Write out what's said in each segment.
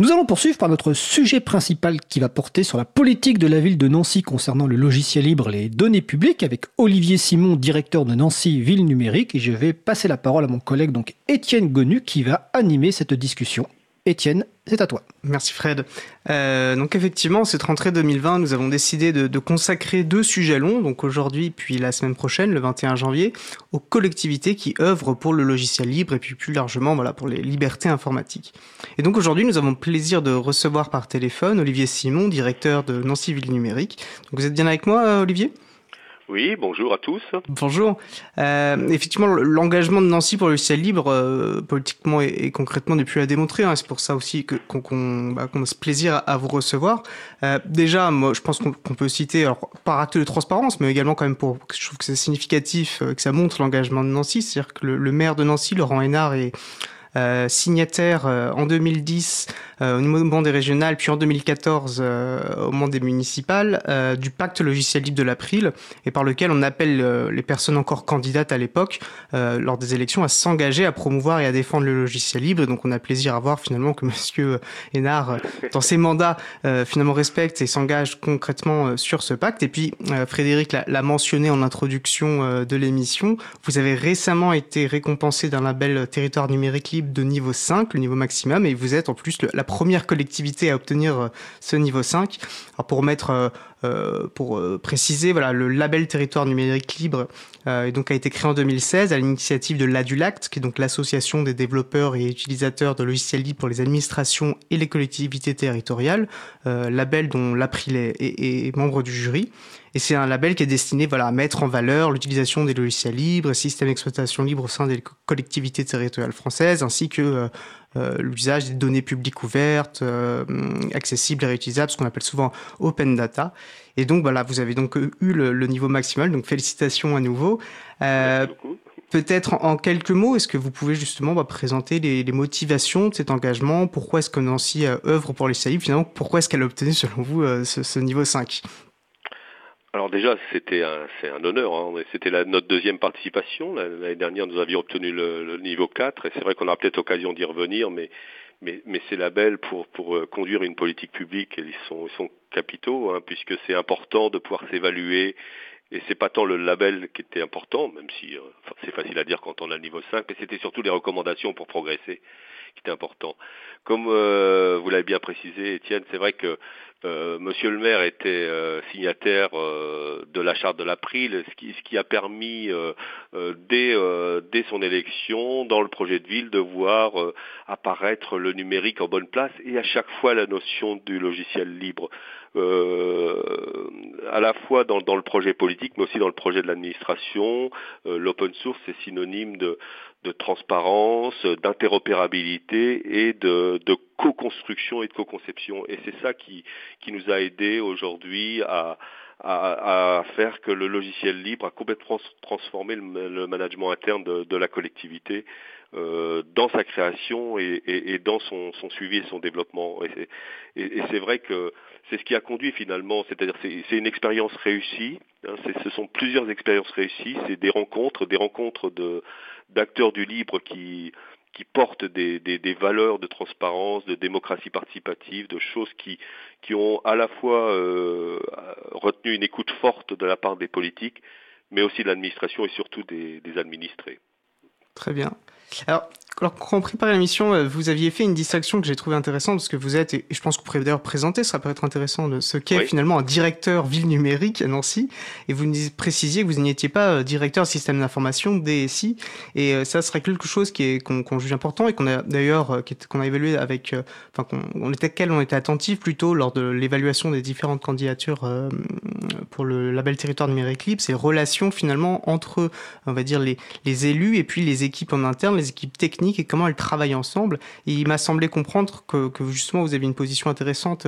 Nous allons poursuivre par notre sujet principal qui va porter sur la politique de la ville de Nancy concernant le logiciel libre, les données publiques, avec Olivier Simon, directeur de Nancy Ville Numérique. Et je vais passer la parole à mon collègue, donc Étienne Gonu, qui va animer cette discussion. Étienne, c'est à toi. Merci Fred. Euh, donc effectivement, cette rentrée 2020, nous avons décidé de, consacrer deux sujets longs, donc aujourd'hui puis la semaine prochaine, le 21 janvier, aux collectivités qui œuvrent pour le logiciel libre et puis plus largement voilà, pour les libertés informatiques. Et donc aujourd'hui, nous avons le plaisir de recevoir par téléphone Olivier Simon, directeur de Nancy Ville Numérique. Donc vous êtes bien avec moi, Olivier? Oui, bonjour à tous. Bonjour. Euh, effectivement, l'engagement de Nancy pour le logiciel libre, euh, politiquement et, concrètement, n'est plus à démontrer. Hein. C'est pour ça aussi qu'on bah, a ce plaisir à, vous recevoir. Euh, déjà, moi, je pense qu'on peut citer, alors, par acte de transparence, mais également quand même pour, je trouve que c'est significatif, que ça montre l'engagement de Nancy. C'est-à-dire que le, le, maire de Nancy, Laurent Hénard, est euh, signataire euh, en 2010 euh, au moment des régionales, puis en 2014 au moment des municipales, du pacte logiciel libre de l'April, et par lequel on appelle les personnes encore candidates à l'époque, lors des élections, à s'engager à promouvoir et à défendre le logiciel libre. Et donc on a plaisir à voir finalement que Monsieur Hénard, dans ses mandats, finalement respecte et s'engage concrètement sur ce pacte. Et puis Frédéric l'a mentionné en introduction de l'émission, vous avez récemment été récompensé d'un label territoire numérique libre de niveau 5, le niveau maximum, et vous êtes en plus la première collectivité à obtenir euh, ce niveau 5. Alors pour mettre euh, euh, pour préciser, voilà, le label territoire numérique libre euh, donc a été créé en 2016 à l'initiative de l'ADULACT, qui est donc l'association des développeurs et utilisateurs de logiciels libres pour les administrations et les collectivités territoriales, label dont l'April est, membre du jury. Et c'est un label qui est destiné voilà, à mettre en valeur l'utilisation des logiciels libres, systèmes d'exploitation libre au sein des collectivités territoriales françaises, ainsi que euh, euh, l'usage des données publiques ouvertes, euh, accessibles et réutilisables, ce qu'on appelle souvent open data. Et donc voilà, vous avez donc eu le, niveau maximal, donc félicitations à nouveau. Peut-être en, quelques mots, est-ce que vous pouvez justement bah, présenter les, motivations de cet engagement? Pourquoi est-ce que Nancy œuvre pour les libres? Finalement, pourquoi est-ce qu'elle a obtenu selon vous ce, ce niveau 5 alors déjà, c'était un, c'est un honneur. Hein. C'était notre deuxième participation. L'année dernière, nous avions obtenu le, niveau 4, et c'est vrai qu'on aura peut-être l'occasion d'y revenir, mais, mais, mais ces labels pour, pour euh, conduire une politique publique, ils sont, ils sont capitaux, hein, puisque c'est important de pouvoir s'évaluer. Et c'est pas tant le label qui était important, même si euh, c'est facile à dire quand on a le niveau 5, mais c'était surtout les recommandations pour progresser qui étaient important. Comme euh, vous l'avez bien précisé, Étienne, c'est vrai que euh, Monsieur le maire était euh, signataire euh, de la charte de l'April, ce qui, ce qui a permis dès, dès son élection dans le projet de ville de voir apparaître le numérique en bonne place et à chaque fois la notion du logiciel libre. à la fois dans, le projet politique mais aussi dans le projet de l'administration, l'open source est synonyme de, de transparence, d'interopérabilité et de, de co-construction et de co-conception. Et c'est ça qui, qui nous a aidé aujourd'hui à, à, faire que le logiciel libre a complètement transformé le, management interne de, la collectivité euh, dans sa création et, et, dans son, suivi et son développement. Et c'est vrai que c'est ce qui a conduit finalement, c'est-à-dire c'est une expérience réussie, hein, ce sont plusieurs expériences réussies, c'est des rencontres, des rencontres de d'acteurs du libre qui qui portent des, des, des, valeurs de transparence, de démocratie participative, de choses qui, qui ont à la fois euh, retenu une écoute forte de la part des politiques, mais aussi de l'administration et surtout des, des administrés. Très bien. Alors, alors, quand on prépare l'émission, euh, vous aviez fait une distinction que j'ai trouvée intéressante parce que vous êtes, et je pense que vous pourrez d'ailleurs présenter, ça peut être intéressant, de ce qu'est finalement un directeur ville numérique à Nancy. Et vous nous précisiez que vous n'étiez pas euh, directeur système d'information DSI. Et euh, ça serait quelque chose qui est qu'on juge important et qu'on a d'ailleurs qu'on a évalué avec, enfin qu'on était quel on était attentif plutôt lors de l'évaluation des différentes candidatures pour le label territoire numérique libre, c'est relations finalement entre, on va dire les les élus et puis les équipes en interne, les équipes techniques et comment elles travaillent ensemble. Et il m'a semblé comprendre que, justement vous avez une position intéressante.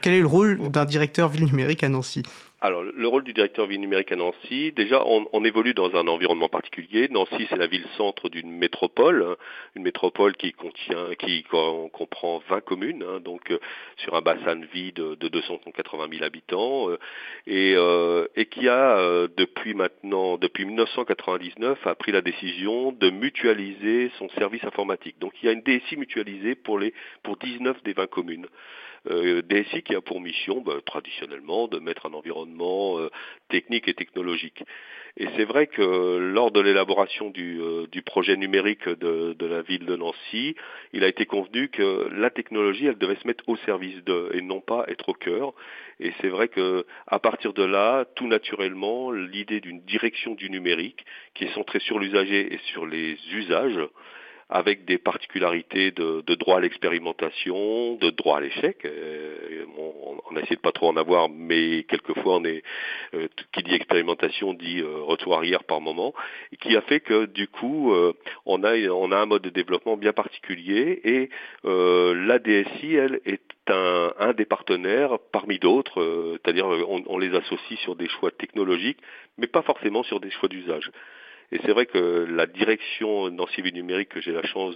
Quel est le rôle d'un directeur ville numérique à Nancy? Alors, le rôle du directeur ville numérique à Nancy, déjà, on, évolue dans un environnement particulier. Nancy, c'est la ville-centre d'une métropole, hein, une métropole qui contient, qui comprend 20 communes, hein, donc euh, sur un bassin de vie de, de 280 000 habitants, euh, et, euh, et, qui a depuis maintenant, depuis 1999, a pris la décision de mutualiser son service informatique. Donc, il y a une DSI mutualisée pour les pour 19 des 20 communes euh, DSI qui a pour mission bah, traditionnellement de mettre un environnement euh, technique et technologique. Et c'est vrai que lors de l'élaboration du, euh, du, projet numérique de, de, la ville de Nancy, il a été convenu que la technologie, elle devait se mettre au service de, et non pas être au cœur. Et c'est vrai que à partir de là, tout naturellement, l'idée d'une direction du numérique qui est centrée sur l'usager et sur les usages, avec des particularités de, de droit à l'expérimentation, de droit à l'échec. Euh, on, on, a essayé de pas trop en avoir, mais quelquefois on est euh, qui dit expérimentation dit euh, retour arrière par moment, qui a fait que du coup on a on a un mode de développement bien particulier et la DSI elle est un, un des partenaires parmi d'autres, c'est-à-dire on, on les associe sur des choix technologiques, mais pas forcément sur des choix d'usage. Et c'est vrai que la direction Nancy Ville Numérique que j'ai la chance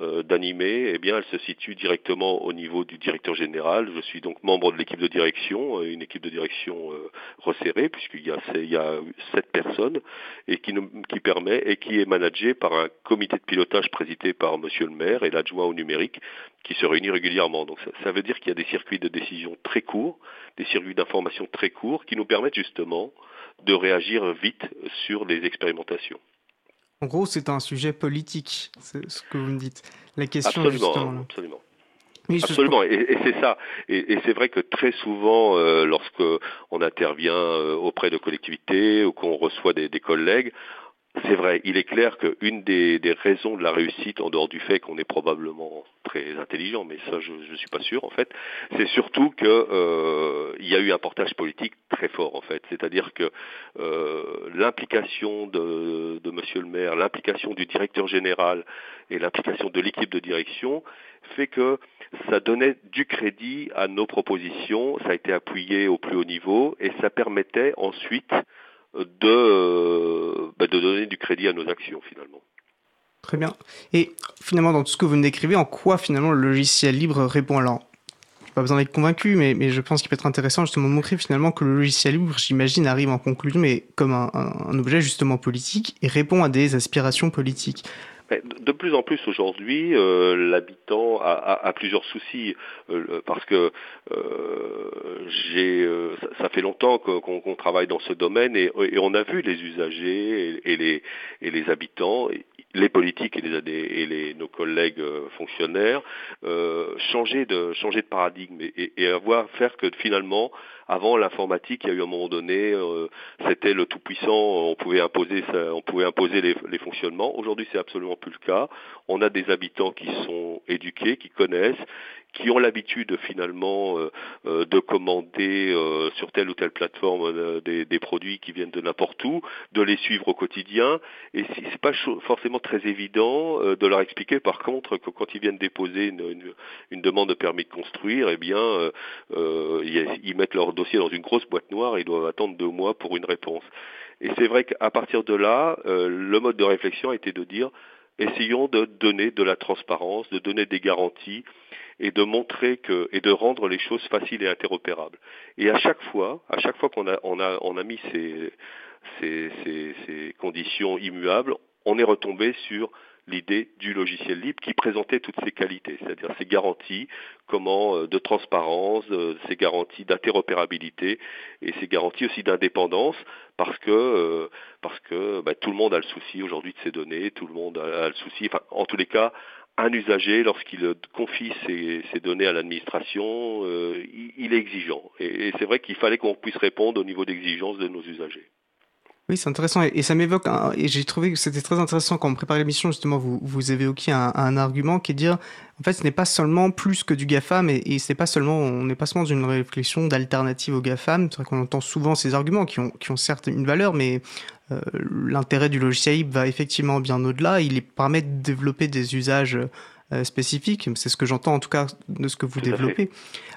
euh, d'animer, eh bien, elle se situe directement au niveau du directeur général. Je suis donc membre de l'équipe de direction, euh, une équipe de direction euh, resserrée, puisqu'il y a, sept personnes, et qui, permet et qui est managé par un comité de pilotage présidé par Monsieur le maire et l'adjoint au numérique, qui se réunit régulièrement. Donc ça veut dire qu'il y a des circuits de décision très courts, des circuits d'information très courts, qui nous permettent justement de réagir vite sur les expérimentations. En gros, c'est un sujet politique, c'est ce que vous me dites. La question absolument, absolument. Absolument, et, c'est ça. Et, c'est vrai que très souvent, euh, lorsque on intervient euh, auprès de collectivités ou qu'on reçoit des, collègues, c'est vrai, il est clair qu'une des, des, raisons de la réussite, en dehors du fait qu'on est probablement très intelligent, mais ça je ne suis pas sûr en fait, c'est surtout qu'il euh, y a eu un portage politique très fort en fait. C'est-à-dire que euh, l'implication de, de Monsieur le maire, l'implication du directeur général et l'implication de l'équipe de direction fait que ça donnait du crédit à nos propositions, ça a été appuyé au plus haut niveau et ça permettait ensuite de, euh, bah, de donner du crédit à nos actions finalement. Très bien. Et finalement, dans tout ce que vous me décrivez, en quoi finalement le logiciel libre répond? Alors pas besoin d'être convaincu, mais, mais je pense qu'il peut être intéressant justement de montrer finalement que le logiciel libre, j'imagine, arrive en conclusion, mais comme un, un, objet justement politique et répond à des aspirations politiques. De plus en plus aujourd'hui, euh, l'habitant a, plusieurs soucis euh, parce que euh, j'ai, euh, ça, fait longtemps qu'on travaille dans ce domaine et, on a vu les usagers et, les, habitants, les politiques et, nos collègues fonctionnaires changer de changer de paradigme et, et avoir faire que finalement avant l'informatique, il y a eu un moment donné, euh, c'était le tout puissant, on pouvait imposer, on pouvait imposer les, les fonctionnements. Aujourd'hui, c'est absolument plus le cas. On a des habitants qui sont éduqués, qui connaissent, qui ont l'habitude finalement euh, euh, de commander euh, sur telle ou telle plateforme des, des, produits qui viennent de n'importe où, de les suivre au quotidien. Et c'est pas forcément très évident de leur expliquer par contre que quand ils viennent déposer une, une, une demande de permis de construire, eh bien ils mettent leur dossier dans une grosse boîte noire et ils doivent attendre deux mois pour une réponse. Et c'est vrai qu'à partir de là, le mode de réflexion a été de dire essayons de donner de la transparence, de donner des garanties et de montrer que et de rendre les choses faciles et interopérables. Et à chaque fois, à chaque fois qu'on a on a on a mis ces ces, ces, ces conditions immuables, on est retombé sur l'idée du logiciel libre qui présentait toutes ces qualités, c'est-à-dire ces garanties comment euh, de transparence, euh, ces garanties d'interopérabilité et ces garanties aussi d'indépendance parce que euh, parce que bah, tout le monde a le souci aujourd'hui de ces données, tout le monde a, le souci, enfin en tous les cas un usager, lorsqu'il confie ses, données à l'administration, il, est exigeant. et c'est vrai qu'il fallait qu'on puisse répondre au niveau d'exigence de nos usagers. Oui, c'est intéressant. Et, ça m'évoque, et j'ai trouvé que c'était très intéressant quand on préparait l'émission, justement, vous, vous évoquiez un, un argument qui est de dire, en fait, ce n'est pas seulement plus que du GAFAM, et, et c'est pas seulement, on n'est pas seulement dans une réflexion d'alternative au GAFAM. C'est vrai qu'on entend souvent ces arguments qui ont, qui ont certes une valeur, mais euh, l'intérêt du logiciel libre va effectivement bien au-delà. Il permet de développer des usages euh, spécifiques. C'est ce que j'entends en tout cas de ce que vous développez.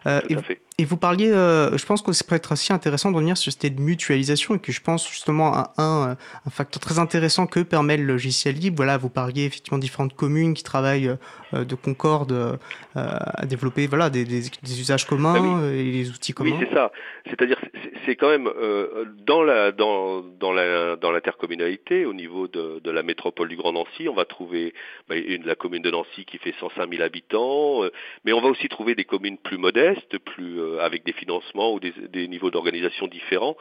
Euh, Tout à fait. Et vous parliez, euh, je pense que c'est peut être aussi intéressant de revenir sur cette idée de mutualisation et que je pense justement à un, un facteur très intéressant que permet le logiciel libre. Voilà, vous parliez effectivement différentes communes qui travaillent euh, de concorde euh, à développer voilà, des, des, des usages communs Ah et les outils communs. Oui, c'est ça. C'est-à-dire, c'est quand même euh, dans la dans dans la dans l'intercommunalité au niveau de, de la métropole du Grand Nancy, on va trouver bah, une, la commune de Nancy qui fait 105 000 habitants, euh, mais on va aussi trouver des communes plus modestes, plus euh, avec des financements ou des, niveaux d'organisation différents.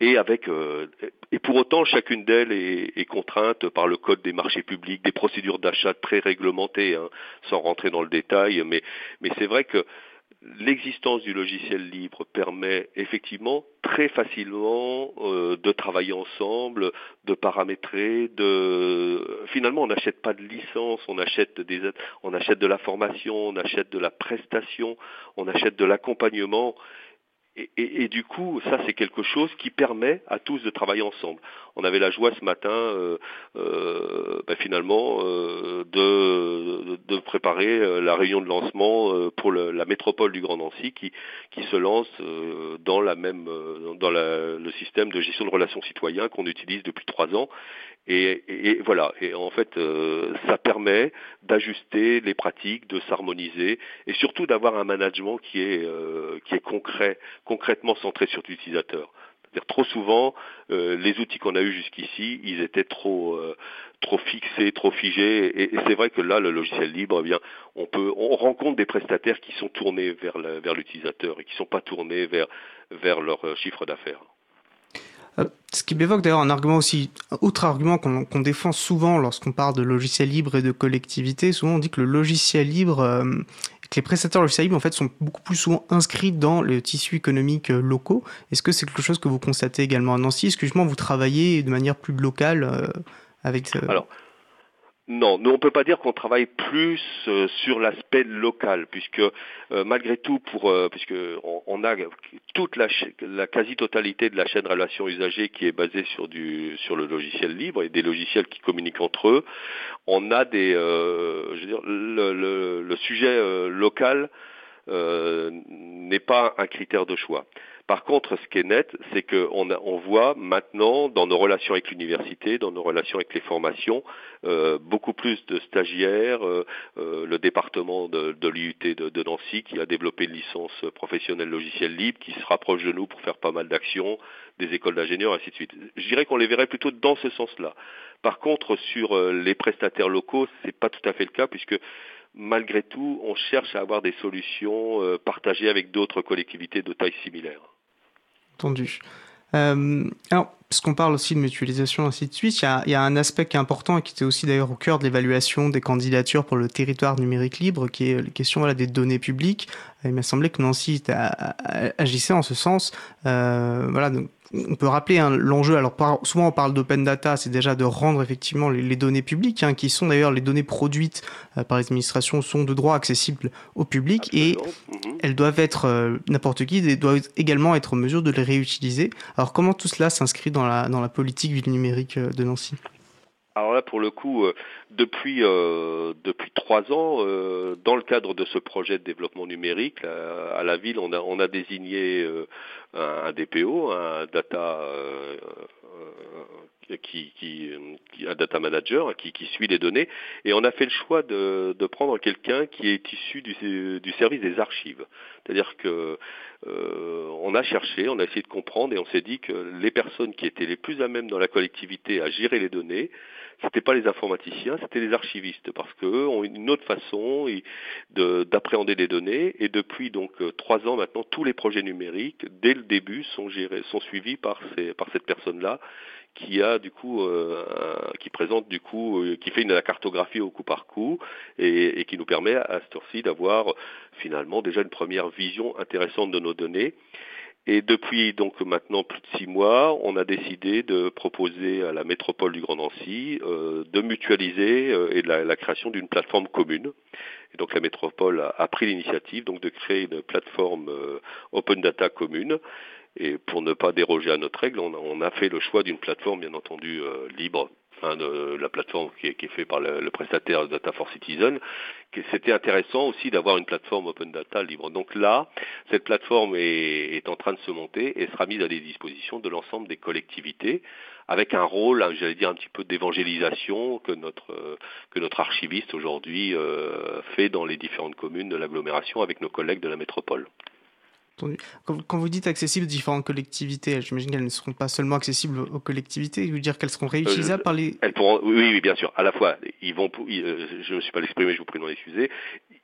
Et avec euh, et pour autant chacune d'elles est, est, contrainte par le code des marchés publics, des procédures d'achat très réglementées, hein, sans rentrer dans le détail. Mais mais c'est vrai que l'existence du logiciel libre permet effectivement très facilement euh, de travailler ensemble, de paramétrer, de finalement on n'achète pas de licence, on achète des on achète de la formation, on achète de la prestation, on achète de l'accompagnement. Et, du coup, ça c'est quelque chose qui permet à tous de travailler ensemble. On avait la joie ce matin, euh, euh, ben finalement, euh, de, préparer la réunion de lancement pour la métropole du Grand Nancy, qui, se lance dans la même, dans le système de gestion de relations citoyens qu'on utilise depuis trois ans. Et, voilà. Et en fait, ça permet d'ajuster les pratiques, de s'harmoniser, et surtout d'avoir un management qui est qui est concret, concrètement centré sur l'utilisateur. C'est-à-dire trop souvent, euh, les outils qu'on a eus jusqu'ici, ils étaient trop euh, trop fixés, trop figés. Et, c'est vrai que là, le logiciel libre, eh bien, on peut, on rencontre des prestataires qui sont tournés vers l'utilisateur et qui sont pas tournés vers vers leur chiffre d'affaires. Ce qui m'évoque d'ailleurs un argument aussi, un autre argument qu'on qu défend souvent lorsqu'on parle de logiciel libre et de collectivité, souvent on dit que le logiciel libre euh, que les prestataires logiciels libres en fait sont beaucoup plus souvent inscrits dans les tissus économiques locaux. Est-ce que c'est quelque chose que vous constatez également à Nancy? Est-ce que justement vous travaillez de manière plus locale euh, avec euh... Alors, non, nous on peut pas dire qu'on travaille plus euh, sur l'aspect local, puisque euh, malgré tout, pour euh, puisque on, a toute la, la quasi-totalité de la chaîne relation usagers qui est basée sur du sur le logiciel libre et des logiciels qui communiquent entre eux, on a des, le sujet local n'est pas un critère de choix. Par contre, ce qui est net, c'est qu'on on voit maintenant dans nos relations avec l'université, dans nos relations avec les formations, euh, beaucoup plus de stagiaires, euh, euh, le département de, de l'IUT de, Nancy qui a développé une licence professionnelle logiciel libre, qui se rapproche de nous pour faire pas mal d'actions, des écoles d'ingénieurs, ainsi de suite. Je dirais qu'on les verrait plutôt dans ce sens-là. Par contre, sur les prestataires locaux, c'est pas tout à fait le cas puisque malgré tout, on cherche à avoir des solutions partagées avec d'autres collectivités de taille similaire. Entendu. Euh, alors, puisqu'on parle aussi de mutualisation, ainsi de suite, il y, a, un aspect qui est important et qui était aussi d'ailleurs au cœur de l'évaluation des candidatures pour le territoire numérique libre, qui est la question voilà, des données publiques. Il m'a semblé que Nancy agissait en ce sens. Euh, voilà, donc, on peut rappeler hein, l'enjeu. Alors par, souvent on parle d'open data, c'est déjà de rendre effectivement les, les données publiques, hein, qui sont d'ailleurs les données produites euh, par les administrations, sont de droit accessibles au public Absolument. et mmh. elles doivent être euh, n'importe qui et doivent également être en mesure de les réutiliser. Alors comment tout cela s'inscrit dans la dans la politique ville numérique euh, de Nancy? Alors là, pour le coup, euh, depuis euh, depuis trois ans, euh, dans le cadre de ce projet de développement numérique, à la ville, on a on a désigné un, un, DPO, un data qui, qui, un data manager qui, qui suit les données, et on a fait le choix de, de prendre quelqu'un qui est issu du, du service des archives. C'est-à-dire que euh, on a cherché, on a essayé de comprendre, et on s'est dit que les personnes qui étaient les plus à même dans la collectivité à gérer les données, c'était pas les informaticiens, c'était les archivistes, parce qu'eux ont une autre façon d'appréhender les données. Et depuis donc trois ans maintenant, tous les projets numériques, dès le début, sont gérés, sont suivis par ces, par cette personne-là qui a du coup euh, qui présente du coup euh, qui fait une la cartographie au coup par coup et, et qui nous permet à ce tour-ci d'avoir finalement déjà une première vision intéressante de nos données et depuis donc maintenant plus de six mois, on a décidé de proposer à la métropole du Grand Nancy euh, de mutualiser euh, et de la, la création d'une plateforme commune. Et donc la métropole a, a pris l'initiative donc de créer une plateforme euh, open data commune. Et pour ne pas déroger à notre règle, on a, on a fait le choix d'une plateforme bien entendu euh, libre, hein, de la plateforme qui est, qui est faite par le, prestataire Data for Citizen, c'était intéressant aussi d'avoir une plateforme open data libre. Donc là, cette plateforme est, est en train de se monter et sera mise à des dispositions de l'ensemble des collectivités avec un rôle, hein, j'allais dire un petit peu d'évangélisation que notre que notre archiviste aujourd'hui euh, fait dans les différentes communes de l'agglomération avec nos collègues de la métropole. Quand vous dites accessibles aux différentes collectivités, j'imagine qu'elles ne seront pas seulement accessibles aux collectivités, veux dire qu'elles seront réutilisables euh, par les... Elles pourront, oui, oui, bien sûr. À la fois, ils vont, euh, je ne me suis pas exprimé, je vous prie de m'en excuser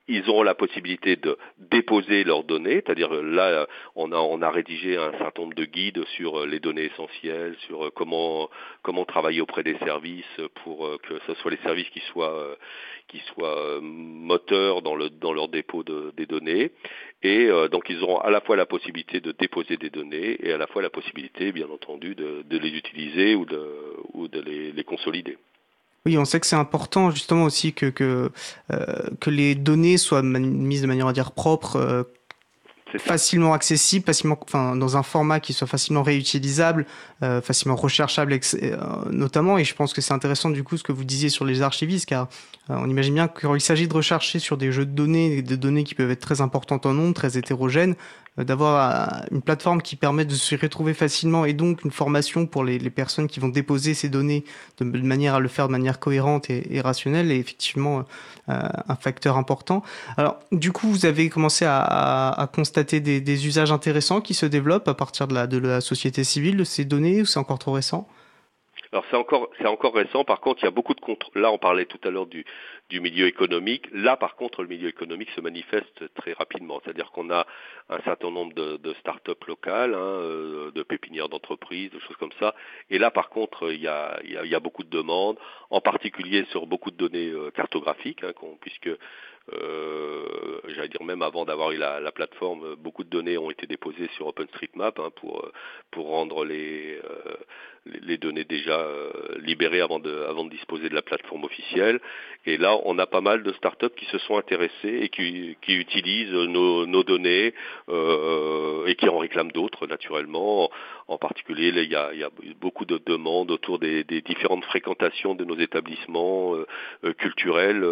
ils auront la possibilité de déposer leurs données, c'est-à-dire euh, là on a on a rédigé un certain nombre de guides sur euh, les données essentielles, sur euh, comment comment travailler auprès des services pour que ce soit les services qui soient qui soient moteurs dans le dans leur dépôt de, des données et donc ils auront à la fois la possibilité de déposer des données et à la fois la possibilité bien entendu de, de les utiliser ou de ou de les, les consolider. Oui, on sait que c'est important justement aussi que, que, euh, que les données soient mises de manière à dire propre, euh, facilement accessible, facilement, enfin, dans un format qui soit facilement réutilisable, euh, facilement recherchable, euh, notamment. Et je pense que c'est intéressant du coup ce que vous disiez sur les archivistes, car euh, on imagine bien qu'il s'agit de rechercher sur des jeux de données, des données qui peuvent être très importantes en nombre, très hétérogènes, d'avoir une plateforme qui permet de se retrouver facilement et donc une formation pour les, personnes qui vont déposer ces données de, manière à le faire de manière cohérente et, rationnelle est effectivement un facteur important. Alors du coup, vous avez commencé à, constater des, usages intéressants qui se développent à partir de la, société civile de ces données ou c'est encore trop récent? Alors c'est encore c'est encore récent. Par contre, il y a beaucoup de contre. Là, on parlait tout à l'heure du, du milieu économique. Là, par contre, le milieu économique se manifeste très rapidement. C'est-à-dire qu'on a un certain nombre de, start-up locales, hein, euh, de pépinières d'entreprises, de choses comme ça. Et là, par contre, il y a beaucoup de demandes, en particulier sur beaucoup de données euh, cartographiques, hein, puisque euh, j'allais dire même avant d'avoir eu la, la, plateforme, beaucoup de données ont été déposées sur OpenStreetMap hein, pour pour rendre les euh, les données déjà euh, libérées avant de avant de disposer de la plateforme officielle. Et là, on a pas mal de startups qui se sont intéressées et qui, qui utilisent nos, nos données euh, et qui en réclament d'autres naturellement. En particulier, il y a, il y a beaucoup de demandes autour des, des différentes fréquentations de nos établissements euh, culturels.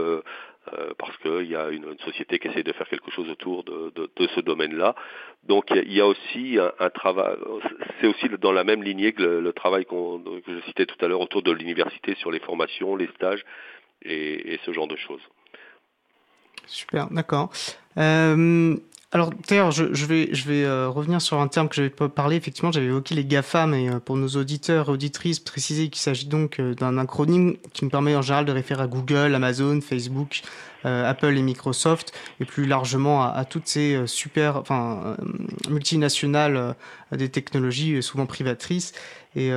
Euh, parce qu'il y a une, une, société qui essaie de faire quelque chose autour de, de, de ce domaine-là. Donc il y, a aussi un, un travail, c'est aussi dans la même lignée que le, travail que je citais tout à l'heure autour de l'université sur les formations, les stages et, et ce genre de choses. Super, d'accord. Euh, alors d'ailleurs, je, je, vais, je vais euh, revenir sur un terme que j'avais pas parlé. Effectivement, j'avais évoqué les GAFAM et euh, pour nos auditeurs et auditrices, préciser qu'il s'agit donc euh, d'un acronyme qui nous permet en général de référer à Google, Amazon, Facebook, Apple et Microsoft, et plus largement à, toutes ces super, enfin multinationales des technologies souvent privatrices. Et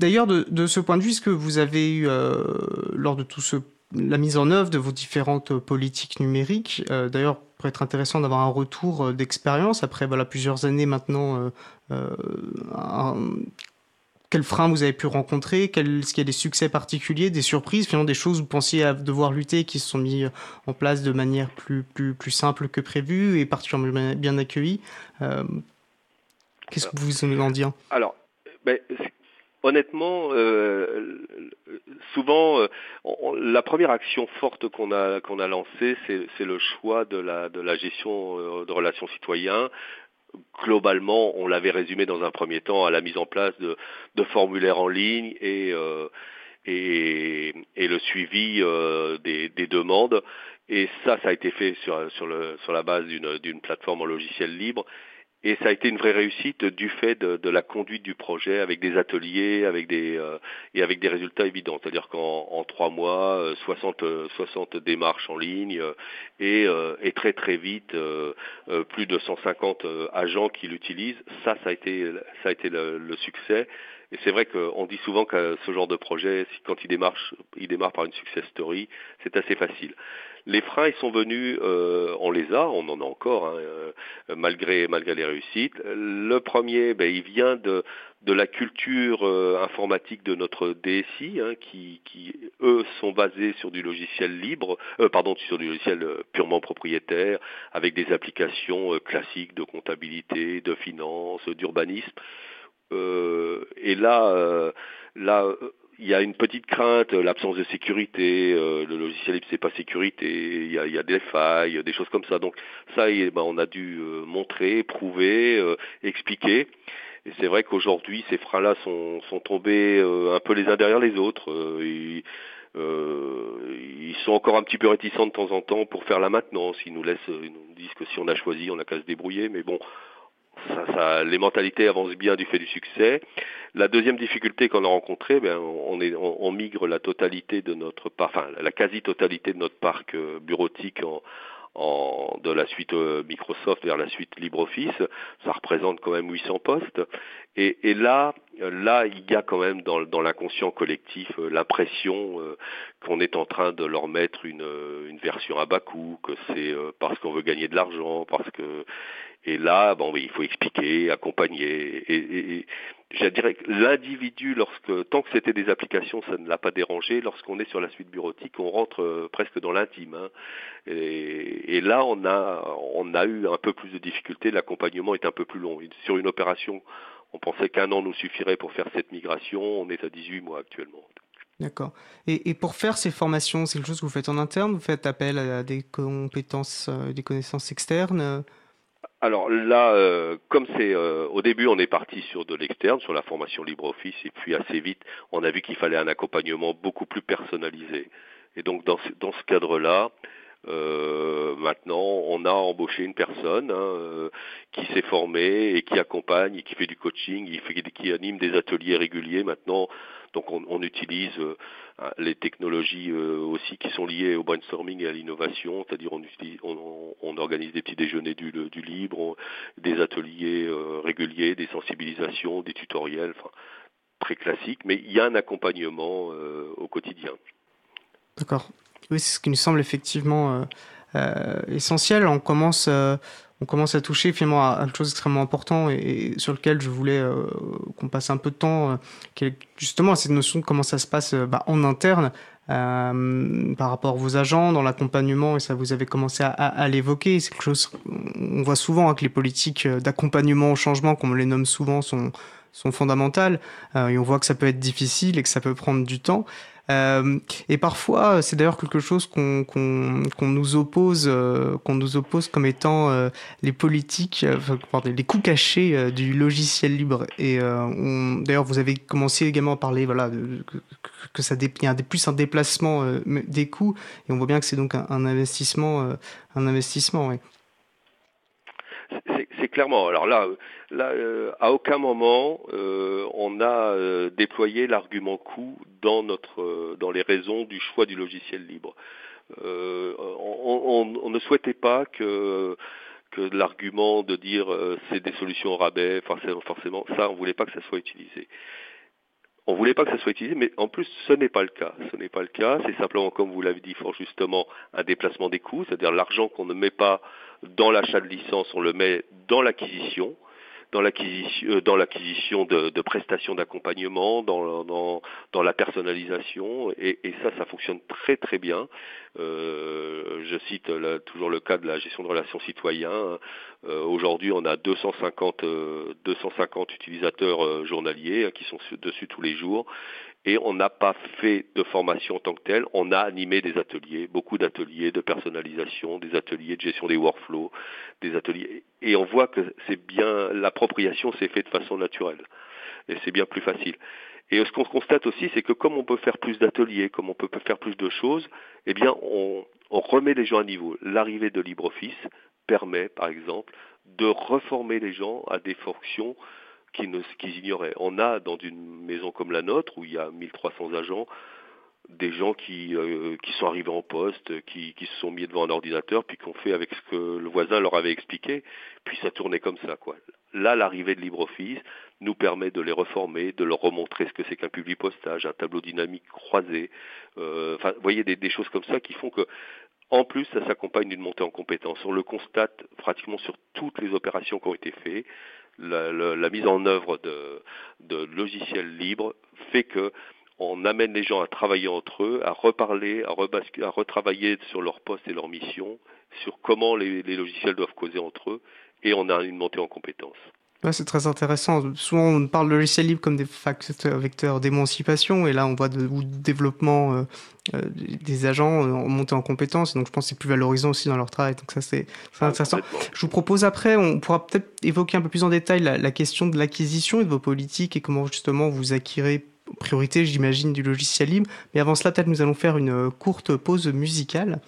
d'ailleurs, de, de, ce point de vue, ce que vous avez eu lors de tout ce la mise en œuvre de vos différentes politiques numériques? Euh, d'ailleurs, pour être intéressant d'avoir un retour euh, d'expérience après voilà, plusieurs années maintenant. Euh, quels freins vous avez pu rencontrer? Est-ce qu'il y a des succès particuliers, des surprises, finalement des choses où vous pensiez à devoir lutter qui se sont mis en place de manière plus, plus, plus simple que prévu et particulièrement bien accueillies? Qu'est-ce que vous en dire? Alors, ben, honnêtement, euh, souvent, euh, la première action forte qu'on a lancée, c'est le choix de la gestion euh, de relations citoyens. Globalement, on l'avait résumé dans un premier temps à la mise en place de, formulaires en ligne et le suivi des, des, demandes. Et ça, ça a été fait sur la base d'une plateforme en logiciel libre. Et ça a été une vraie réussite du fait de, de la conduite du projet avec des ateliers, avec des euh, et avec des résultats évidents. C'est-à-dire qu'en en trois mois, 60 euh, 60 euh, démarches en ligne et, et très très vite plus de 150 agents qui l'utilisent. Ça, ça a été ça a été le, le succès. Et c'est vrai qu'on dit souvent que ce genre de projet, quand il démarre, il démarre par une success story, c'est assez facile. Les freins, ils sont venus, euh, on les a, on en a encore, hein, euh, malgré malgré les réussites. Le premier, ben, il vient de de la culture euh, informatique de notre DSI, hein, qui, qui eux sont basés sur du logiciel libre, euh, pardon, sur du logiciel euh, purement propriétaire, avec des applications classiques de comptabilité, de finance, d'urbanisme. Et là, là, il y a une petite crainte, l'absence de sécurité, le logiciel c'est pas sécurité, il y a, y a des failles, des choses comme ça. Donc ça, ben, on a dû montrer, prouver, expliquer. Et c'est vrai qu'aujourd'hui, ces freins-là sont, sont tombés un peu les uns derrière les autres. Euh, ils sont encore un petit peu réticents de temps en temps pour faire la maintenance. Ils nous laissent, ils nous disent que si on a choisi, on n'a qu'à se débrouiller. Mais bon, ça, ça, les mentalités avancent bien du fait du succès. La deuxième difficulté qu'on a rencontrée, ben, on, est, on, on, migre la totalité de notre parc, enfin la quasi-totalité de notre parc euh, bureautique en, en, de la suite euh, Microsoft vers la suite LibreOffice, ça représente quand même 800 postes. Et, et là, là, il y a quand même dans, dans l'inconscient collectif euh, l'impression qu'on est en train de leur mettre une, une version à bas coût, que c'est parce qu'on veut gagner de l'argent, parce que et là, bon, il faut expliquer, accompagner. Et, je dirais que l'individu, lorsque tant que c'était des applications, ça ne l'a pas dérangé. Lorsqu'on est sur la suite bureautique, on rentre euh, presque dans l'intime. Hein. Et, et, là, on a, on a eu un peu plus de difficultés. L'accompagnement est un peu plus long. Sur une opération, on pensait qu'un an nous suffirait pour faire cette migration. On est à 18 mois actuellement. D'accord. Et, et, pour faire ces formations, c'est quelque chose que vous faites en interne? Vous faites appel à des compétences, euh, des connaissances externes? Alors là, euh, comme c'est euh, au début, on est parti sur de l'externe, sur la formation LibreOffice, et puis assez vite, on a vu qu'il fallait un accompagnement beaucoup plus personnalisé. Et donc dans ce, dans ce cadre-là, euh, maintenant, on a embauché une personne hein, qui s'est formée et qui accompagne, et qui fait du coaching, qui, qui anime des ateliers réguliers. Maintenant, donc on, utilise euh, les technologies euh, aussi qui sont liées au brainstorming et à l'innovation, c'est-à-dire on, organise des petits déjeuners du, du libre, des ateliers euh, réguliers, des sensibilisations, des tutoriels, enfin, très classiques, mais il y a un accompagnement au quotidien. D'accord. Oui, c'est ce qui nous semble effectivement essentiel. On commence on commence à toucher finalement à, une chose extrêmement importante et, sur lequel je voulais euh, qu'on passe un peu de temps, euh, justement cette notion de comment ça se passe euh, bah, en interne euh, par rapport à vos agents dans l'accompagnement et ça vous avez commencé à, à, l'évoquer. C'est quelque chose on voit souvent hein, que les politiques d'accompagnement au changement, comme on les nomme souvent, sont sont fondamentales euh, et on voit que ça peut être difficile et que ça peut prendre du temps. Euh, et parfois, c'est d'ailleurs quelque chose qu'on nous oppose, euh, qu'on nous oppose comme étant euh, les politiques, les coûts cachés du logiciel libre. Et d'ailleurs, vous avez commencé également à parler, voilà, que, ça dé, y a plus un déplacement des coûts, et on voit bien que c'est donc un, investissement, un investissement. Clairement. Alors là, là euh, à aucun moment euh, on a euh, déployé l'argument coût dans notre, euh, dans les raisons du choix du logiciel libre. Euh, on, on, on, ne souhaitait pas que que l'argument de dire c'est des solutions au rabais, forcément, forcément, ça, on voulait pas que ça soit utilisé. On voulait pas que ça soit utilisé, mais en plus, ce n'est pas le cas. Ce n'est pas le cas. C'est simplement, comme vous l'avez dit fort justement, un déplacement des coûts, c'est-à-dire l'argent qu'on ne met pas dans l'achat de licence, on le met dans l'acquisition dans l'acquisition, euh, dans l'acquisition de, de, prestations d'accompagnement, dans, dans, dans, la personnalisation, et, et, ça, ça fonctionne très très bien. Euh, je cite là, toujours le cas de la gestion de relations citoyens. Euh, Aujourd'hui, on a 250, 250 euh, utilisateurs euh, journaliers hein, qui sont dessus tous les jours, et on n'a pas fait de formation en tant que telle, on a animé des ateliers, beaucoup d'ateliers de personnalisation, des ateliers de gestion des workflows, des ateliers, et on voit que c'est bien, l'appropriation s'est faite de façon naturelle, et c'est bien plus facile. Et ce qu'on constate aussi, c'est que comme on peut faire plus d'ateliers, comme on peut faire plus de choses, eh bien, on, on remet les gens à niveau. L'arrivée de LibreOffice permet, par exemple, de reformer les gens à des fonctions qu'ils qu ignoraient. On a dans une maison comme la nôtre, où il y a 1300 agents, des gens qui, euh, qui sont arrivés en poste, qui, se sont mis devant un ordinateur, puis qui ont fait avec ce que le voisin leur avait expliqué, puis ça tournait comme ça. quoi. Là, l'arrivée de LibreOffice nous permet de les reformer, de leur remontrer ce que c'est qu'un public postage, un tableau dynamique croisé. Euh, enfin, vous voyez des, choses comme ça qui font que en plus, ça s'accompagne d'une montée en compétence. On le constate pratiquement sur toutes les opérations qui ont été faites la, mise en œuvre de, logiciels libres fait que on amène les gens à travailler entre eux, à reparler, à, retravailler sur leur poste et leur mission, sur comment les, les, logiciels doivent causer entre eux, et on a une montée en compétences. C'est très intéressant. Souvent, on parle de logiciel libre comme des facteurs vecteurs d'émancipation, et là, on voit de, ou de développement euh, euh, des agents euh, monter en compétences. Donc, je pense que c'est plus valorisant aussi dans leur travail. Donc, ça, c'est Ah, intéressant. Je vous propose après, on pourra peut-être évoquer un peu plus en détail la, la question de l'acquisition et de vos politiques et comment justement vous acquérez priorité, j'imagine, du logiciel libre. Mais avant cela, peut-être nous allons faire une euh, courte pause musicale.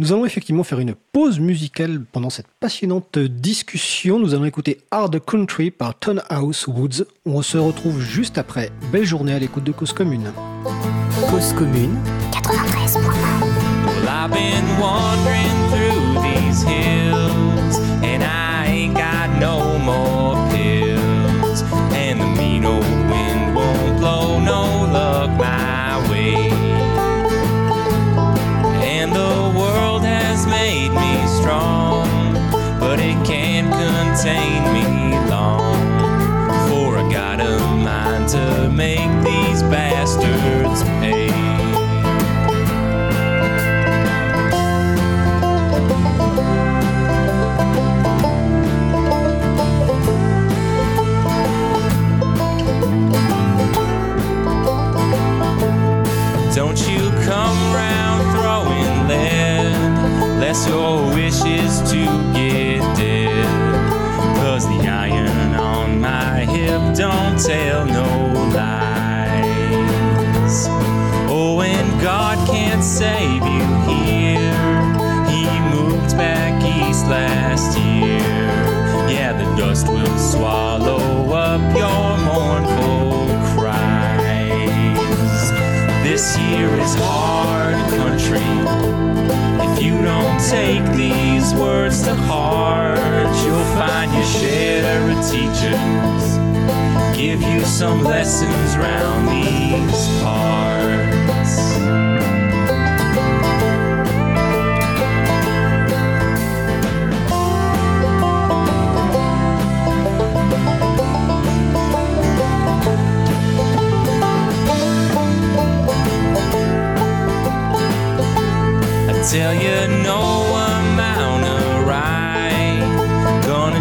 Nous allons effectivement faire une pause musicale pendant cette passionnante discussion. Nous allons écouter Hard Country par Ton House Woods. On se retrouve juste après. Belle journée à l'écoute de Cause Commune. Cause commune, Well, I've been wandering through these hills,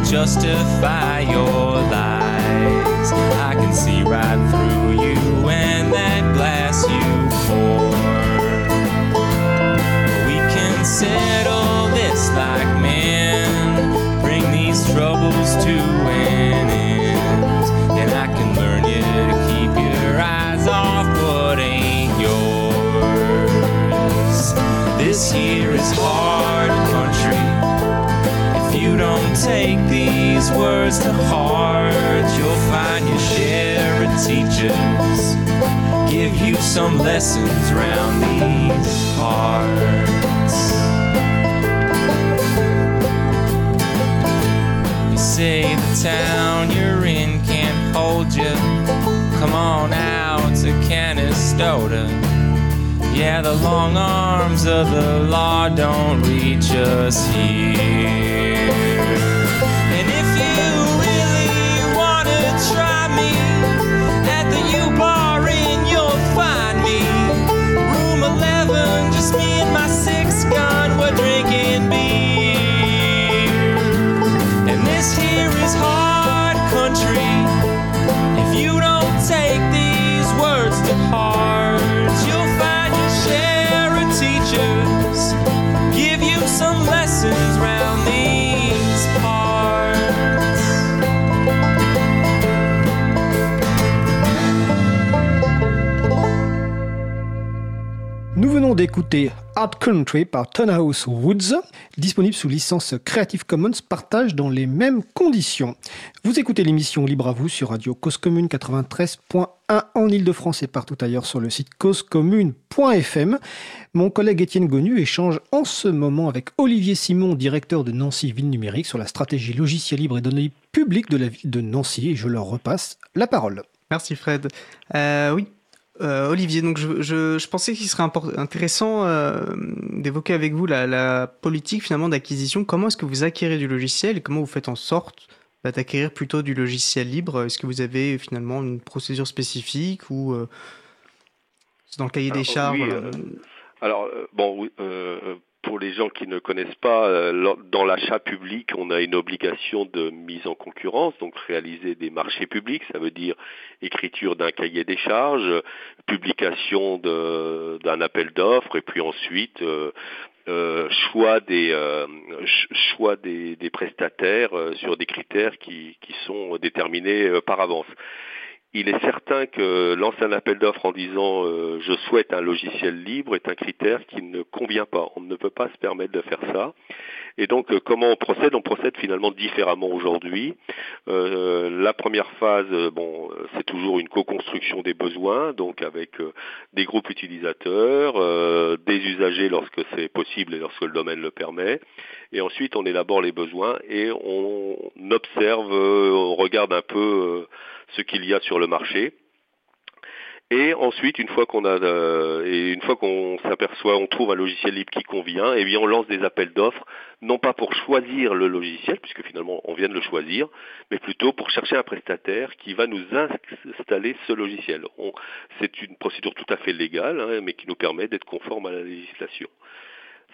justify your lies. I can see right through words to heart, you'll find your share of teachers. Give you some lessons round these parts. You say the town you're in can't hold you. Come on out to Canastota. Yeah, the long arms of the law don't reach us here. This here is hard country. If you don't take these words to heart, you'll find your share of teachers. Give you some lessons round these parts. Nous venons d'écouter Hard Country par Tonhouse Woods, disponible sous licence Creative Commons partage dans les mêmes conditions. Vous écoutez l'émission Libre à vous sur Radio Cause Commune 93.1 en Ile-de-France et partout ailleurs sur le site causecommune.fm. Mon collègue Étienne Gonu échange en ce moment avec Olivier Simon, directeur de Nancy Ville Numérique, sur la stratégie logicielle libre et données publiques de la ville de Nancy. Je leur repasse la parole. Merci Fred. Euh, oui, euh, Olivier, donc je, je, je pensais qu'il serait intéressant euh, d'évoquer avec vous la, la politique finalement d'acquisition. Comment est-ce que vous acquérez du logiciel et comment vous faites en sorte bah, d'acquérir plutôt du logiciel libre? Est-ce que vous avez finalement une procédure spécifique ou euh, c'est dans le cahier des charges oui, voilà. Alors, bon, oui, pour les gens qui ne connaissent pas, euh, dans l'achat public, on a une obligation de mise en concurrence, donc réaliser des marchés publics, ça veut dire écriture d'un cahier des charges, publication d'un appel d'offres, et puis ensuite euh, euh, choix des choix des, prestataires sur des critères qui, qui sont déterminés par avance il est certain que lancer un appel d'offres en disant euh, je souhaite un logiciel libre est un critère qui ne convient pas. On ne peut pas se permettre de faire ça. Et donc euh, comment on procède? On procède finalement différemment aujourd'hui. Euh, la première phase, bon, c'est toujours une co-construction des besoins, donc avec des groupes utilisateurs, des usagers lorsque c'est possible et lorsque le domaine le permet. Et ensuite on élabore les besoins et on observe, on regarde un peu ce qu'il y a sur le marché. Et ensuite, une fois qu'on a euh, et une fois qu'on s'aperçoit, on trouve un logiciel libre qui convient, eh bien on lance des appels d'offres, non pas pour choisir le logiciel, puisque finalement on vient de le choisir, mais plutôt pour chercher un prestataire qui va nous installer ce logiciel. C'est une procédure tout à fait légale, hein, mais qui nous permet d'être conforme à la législation.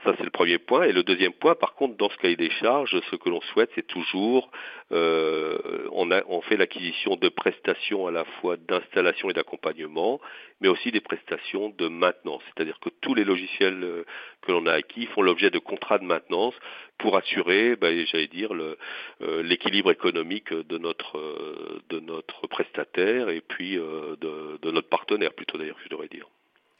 Ça, c'est le premier point. Et le deuxième point, par contre, dans ce cahier des charges, ce que l'on souhaite, c'est toujours, euh, on, a, on fait l'acquisition de prestations à la fois d'installation et d'accompagnement, mais aussi des prestations de maintenance. C'est-à-dire que tous les logiciels euh, que l'on a acquis font l'objet de contrats de maintenance pour assurer, ben, j'allais dire, euh, l'équilibre économique de notre, de notre prestataire et puis de, de notre partenaire, plutôt d'ailleurs, je devrais dire.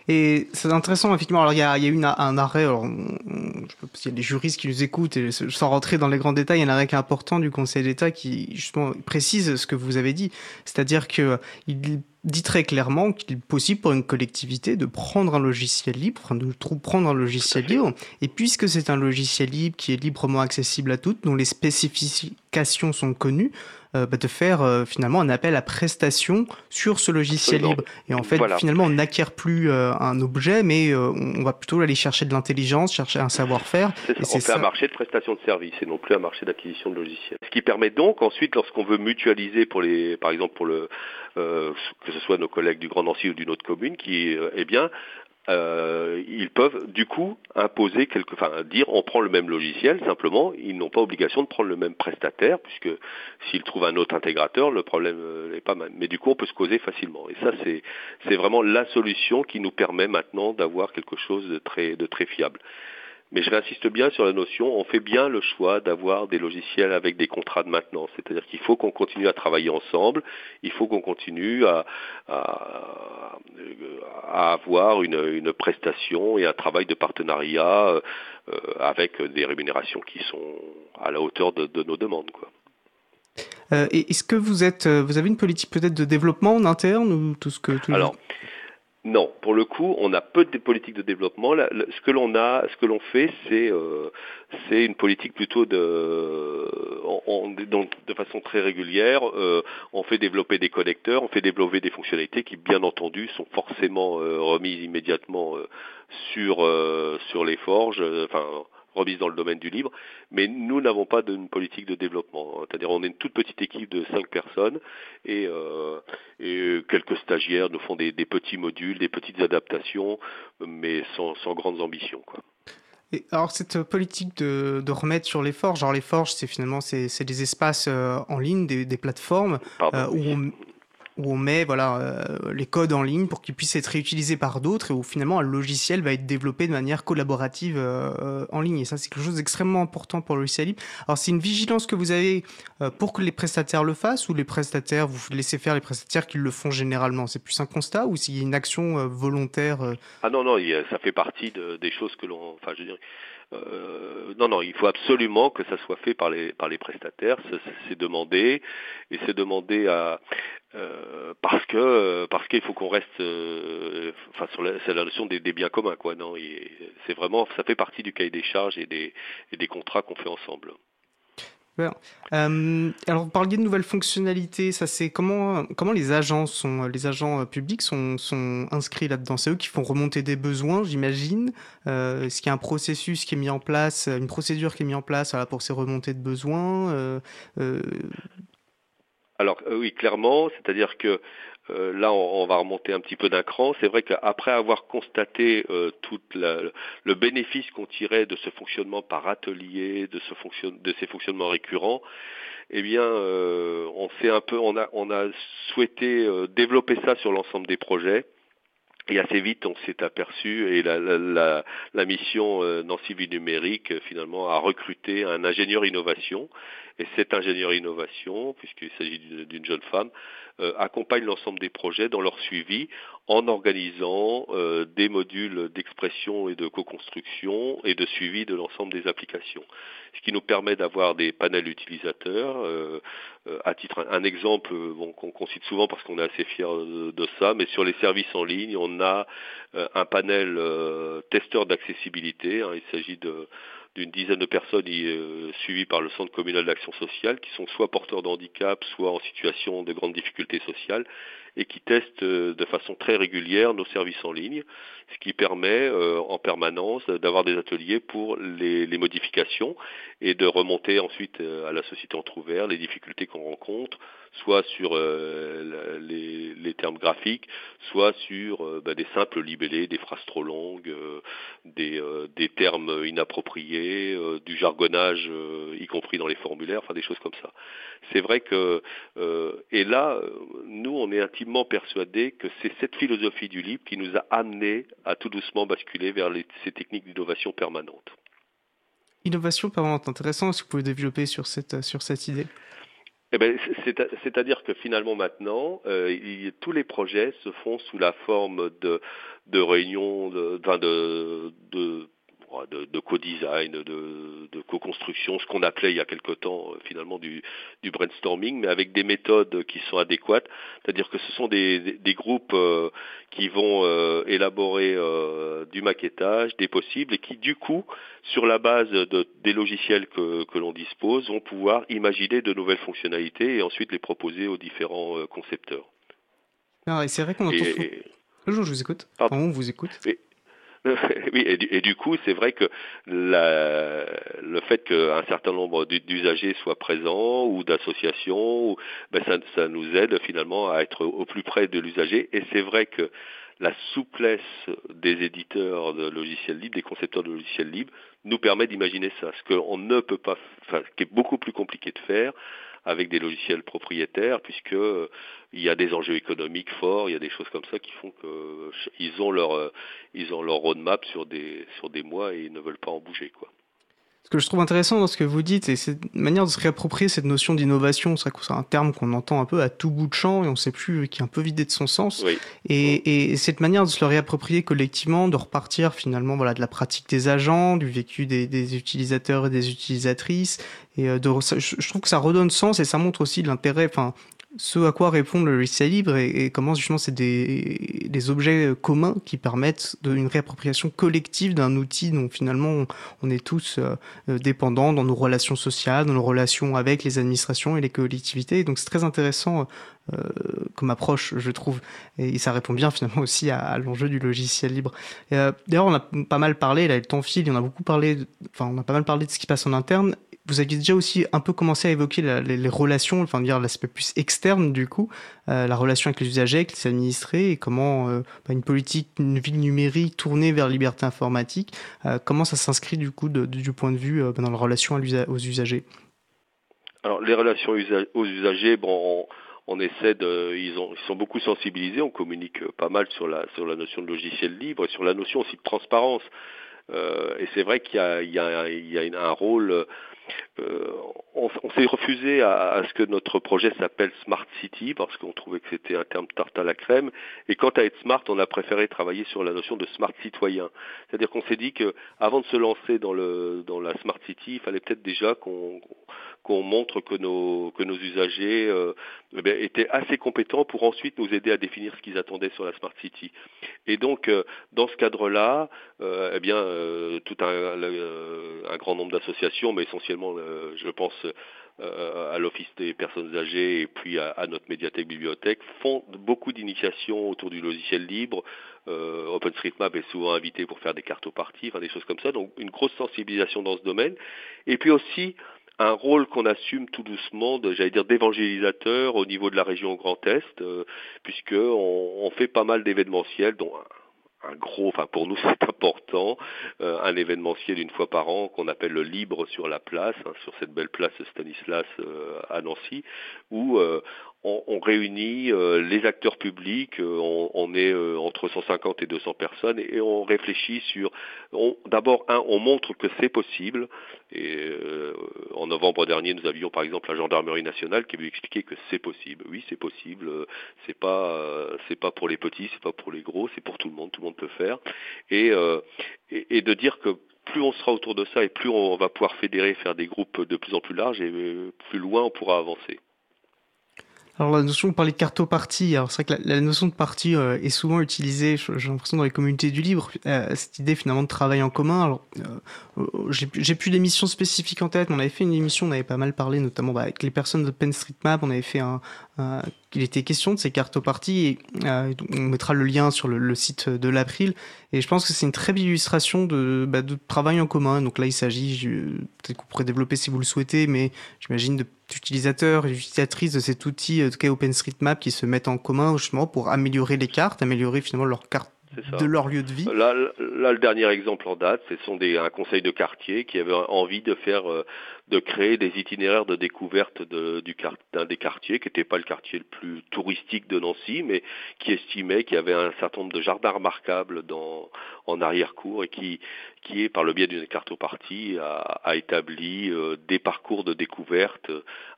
Et c'est intéressant, effectivement. Alors, il y a, y a eu un arrêt, alors, y a des juristes qui nous écoutent, et sans rentrer dans les grands détails, il y a un arrêt important du Conseil d'État qui, justement, précise ce que vous avez dit. C'est-à-dire que il dit très clairement qu'il est possible pour une collectivité de prendre un logiciel libre, de prendre un logiciel libre, et puisque c'est un logiciel libre qui est librement accessible à toutes, dont les spécifications sont connues, euh, bah, de faire euh, finalement un appel à prestation sur ce logiciel libre. Et en fait, finalement, on n'acquiert plus euh, un objet, mais on va plutôt aller chercher de l'intelligence, chercher un savoir-faire. on fait un marché de prestation de services et non plus un marché d'acquisition de logiciels. Ce qui permet donc ensuite, lorsqu'on veut mutualiser pour les, par exemple pour le, que ce soit nos collègues du Grand Nancy ou d'une autre commune, qui, eh bien, euh, ils peuvent du coup imposer quelque, enfin dire on prend le même logiciel simplement, ils n'ont pas obligation de prendre le même prestataire puisque s'ils trouvent un autre intégrateur, le problème n'est euh, pas même. Mais du coup on peut se causer facilement et ça c'est c'est vraiment la solution qui nous permet maintenant d'avoir quelque chose de très de très fiable. Mais je réinsiste bien sur la notion, on fait bien le choix d'avoir des logiciels avec des contrats de maintenance. C'est-à-dire qu'il faut qu'on continue à travailler ensemble, il faut qu'on continue à, à, avoir une, une, prestation et un travail de partenariat euh, avec des rémunérations qui sont à la hauteur de, de nos demandes. Quoi. Euh, Est-ce que vous êtes, vous avez une politique peut-être de développement en interne ou tout ce que tout Alors, non, pour le coup, on a peu de politiques de développement. ce que l'on a, ce que l'on fait, c'est euh, une politique plutôt de de façon très régulière. Euh, on fait développer des connecteurs, on fait développer des fonctionnalités qui, bien entendu, sont forcément euh, remises immédiatement sur sur les forges. Remise dans le domaine du libre, mais nous n'avons pas d'une politique de développement. C'est-à-dire on est une toute petite équipe de cinq personnes et, euh, quelques stagiaires nous font des, petits modules, des petites adaptations, mais sans, sans grandes ambitions. Quoi. Et alors cette politique de, de, remettre sur les forges, genre les forges, c'est finalement c'est des espaces euh, en ligne, des, des plateformes euh, où on, où on met voilà euh, les codes en ligne pour qu'ils puissent être réutilisés par d'autres et où finalement un logiciel va être développé de manière collaborative euh, en ligne et ça c'est quelque chose d'extrêmement important pour le logiciel libre. Alors c'est une vigilance que vous avez euh, pour que les prestataires le fassent ou les prestataires vous laissez faire les prestataires qui le font généralement? C'est plus un constat ou s'il une action volontaire Ah non non ça fait partie de, des choses que l'on enfin je dirais euh, non, non, il faut absolument que ça soit fait par les par les prestataires. C'est demandé et c'est demandé à euh, parce que parce qu'il faut qu'on reste euh, enfin sur la, la notion des, des, biens communs quoi. Non, c'est vraiment ça fait partie du cahier des charges et des et des contrats qu'on fait ensemble. Euh, alors, vous parliez de nouvelles fonctionnalités. Ça, c'est comment comment les agents sont les agents euh, publics sont, sont inscrits là-dedans? C'est eux qui font remonter des besoins, j'imagine? Euh, Est-ce qu'il y a un processus qui est mis en place, une procédure qui est mise en place voilà, pour ces remontées de besoins euh, Alors oui, clairement, c'est-à-dire que euh, là, on, va remonter un petit peu d'un cran. C'est vrai qu'après avoir constaté euh, tout le bénéfice qu'on tirait de ce fonctionnement par atelier, de, ce de ces fonctionnements récurrents, eh bien, euh, on a, souhaité développer ça sur l'ensemble des projets. Et assez vite, on s'est aperçu, et la, mission Nancy Vie Numérique, finalement, a recruté un ingénieur innovation. Et cet ingénieur innovation, puisqu'il s'agit d'une jeune femme, euh, accompagne l'ensemble des projets dans leur suivi en organisant euh, des modules d'expression et de co-construction et de suivi de l'ensemble des applications. Ce qui nous permet d'avoir des panels utilisateurs. Euh, à titre un, exemple bon, qu'on cite souvent parce qu'on est assez fier de, ça, mais sur les services en ligne, on a un panel testeur d'accessibilité. Hein, il s'agit de d'une dizaine de personnes euh, suivies par le Centre communal d'action sociale, qui sont soit porteurs de handicap, soit en situation de grande difficulté sociale, et qui testent euh, de façon très régulière nos services en ligne, ce qui permet euh, en permanence d'avoir des ateliers pour les, les, modifications et de remonter ensuite à la société entre ouvert les difficultés qu'on rencontre, soit sur euh, les, termes graphiques, soit sur euh, bah, des simples libellés, des phrases trop longues, euh, des, des, termes inappropriés, du jargonnage, y compris dans les formulaires, enfin des choses comme ça. C'est vrai que, et là, nous, on est intimement persuadés que c'est cette philosophie du libre qui nous a amené à tout doucement basculer vers ces techniques d'innovation permanente. Innovation permanente, intéressant. Est-ce que vous pouvez développer sur cette, sur cette idée? Eh ben, c'est-à-dire que finalement maintenant, euh, tous les projets se font sous la forme de, de réunions, de, de, de de, de co-design, de, de co-construction, ce qu'on appelait il y a quelque temps euh, finalement du, du, brainstorming, mais avec des méthodes qui sont adéquates. C'est-à-dire que ce sont des, des, groupes euh, qui vont euh, élaborer du maquettage, des possibles, et qui du coup, sur la base de, des logiciels que, que l'on dispose, vont pouvoir imaginer de nouvelles fonctionnalités et ensuite les proposer aux différents concepteurs. Ah, et c'est vrai qu'on entend... Et, je vous écoute. Pardon, on vous écoute. oui, et du, coup, c'est vrai que le fait qu'un certain nombre d'usagers soient présents ou d'associations, ben ça, ça, nous aide finalement à être au plus près de l'usager. Et c'est vrai que la souplesse des éditeurs de logiciels libres, des concepteurs de logiciels libres, nous permet d'imaginer ça. Ce qu'on ne peut pas, enfin, ce qui est beaucoup plus compliqué de faire avec des logiciels propriétaires, puisque euh, il y a des enjeux économiques forts, il y a des choses comme ça qui font qu'ils euh, ont leur euh, ont leur roadmap sur des sur des mois et ils ne veulent pas en bouger quoi. Ce que je trouve intéressant dans ce que vous dites, c'est cette manière de se réapproprier cette notion d'innovation. C'est un terme qu'on entend un peu à tout bout de champ et on ne sait plus, qui est un peu vidé de son sens. Et, et, cette manière de se le réapproprier collectivement, de repartir finalement voilà de la pratique des agents, du vécu des, des utilisateurs et des utilisatrices. Et euh, de, je trouve que ça redonne sens et ça montre aussi l'intérêt, enfin ce à quoi répond le resale libre et, comment justement c'est des, des, objets communs qui permettent de, une réappropriation collective d'un outil dont finalement on, est tous euh, euh, dépendants dans nos relations sociales, dans nos relations avec les administrations et les collectivités. donc c'est très intéressant euh, comme approche, je trouve, et, ça répond bien finalement aussi à, l'enjeu du logiciel libre. D'ailleurs, on a pas mal parlé, là le temps file, on a beaucoup parlé, enfin on a pas mal parlé de ce qui passe en interne vous aviez déjà aussi un peu commencé à évoquer les, relations, enfin dire l'aspect plus externe du coup, euh, la relation avec les usagers, avec les administrés, et comment euh, bah, une politique, une ville numérique tournée vers la liberté informatique, euh, comment ça s'inscrit du coup du point de vue dans la relation aux usagers? Alors les relations aux usagers, bon, on, essaie de, ils, ont, ils sont beaucoup sensibilisés, on communique pas mal sur la sur la notion de logiciel libre, et sur la notion aussi de transparence. et c'est vrai qu'il y a, il y a un rôle euh, on, s'est refusé à, ce que notre projet s'appelle Smart City parce qu'on trouvait que c'était un terme tarte à la crème. Et quant à être smart, on a préféré travailler sur la notion de smart citoyen. C'est-à-dire qu'on s'est dit que avant de se lancer dans le dans la Smart City, il fallait peut-être déjà qu'on qu'on montre que nos usagers euh, eh étaient assez compétents pour ensuite nous aider à définir ce qu'ils attendaient sur la Smart City. Et donc euh, dans ce cadre-là, eh bien tout un, un grand nombre d'associations, mais essentiellement euh, je pense, euh, à l'Office des personnes âgées et puis à, notre médiathèque bibliothèque, font beaucoup d'initiations autour du logiciel libre. Euh, OpenStreetMap est souvent invité pour faire des cartes au parti, enfin des choses comme ça. Donc une grosse sensibilisation dans ce domaine. Et puis aussi un rôle qu'on assume tout doucement, j'allais dire d'évangélisateur au niveau de la région Grand Est, euh, puisque on, fait pas mal d'événementiels, dont un gros, enfin pour nous c'est important, euh, un événementiel une fois par an qu'on appelle le Libre sur la place, hein, sur cette belle place Stanislas euh, à Nancy, où euh, on, réunit les acteurs publics, on, est entre 150 et 200 personnes et, on réfléchit sur, d'abord un, on montre que c'est possible. Et en novembre dernier, nous avions par exemple la gendarmerie nationale qui avait expliqué que c'est possible. Oui, c'est possible. c'est pas, c'est pas pour les petits, c'est pas pour les gros, c'est pour tout le monde. Tout le monde peut faire, euh, et, de dire que plus on sera autour de ça et plus on va pouvoir fédérer, faire des groupes de plus en plus larges et euh, plus loin on pourra avancer. Alors la notion, on parlait de partie. Alors c'est vrai que la, notion de parti euh, est souvent utilisée, j'ai l'impression, dans les communautés du libre. cette idée finalement de travail en commun. Alors j'ai plus d'émissions spécifiques en tête, mais on avait fait une émission, on avait pas mal parlé, notamment bah, avec les personnes de Street Map. On avait fait un, il était question de ces cartes parties et euh, on mettra le lien sur le, site de l'April et je pense que c'est une très belle illustration de, bah, travail en commun. Donc là il s'agit peut-être qu'on pourrait développer si vous le souhaitez mais j'imagine d'utilisateurs et d'utilisatrices de cet outil de cas OpenStreetMap qui se mettent en commun justement pour améliorer les cartes améliorer finalement leurs cartes de leur lieu de vie. Là, là, le dernier exemple en date, ce sont des, un conseil de quartier qui avait envie de faire, euh, de créer des itinéraires de découverte de, du d'un des quartiers, qui n'était pas le quartier le plus touristique de Nancy, mais qui estimait qu'il y avait un certain nombre de jardins remarquables dans, en arrière-cour et qui, qui est, par le biais d'une cartopartie, a, a établi euh, des parcours de découverte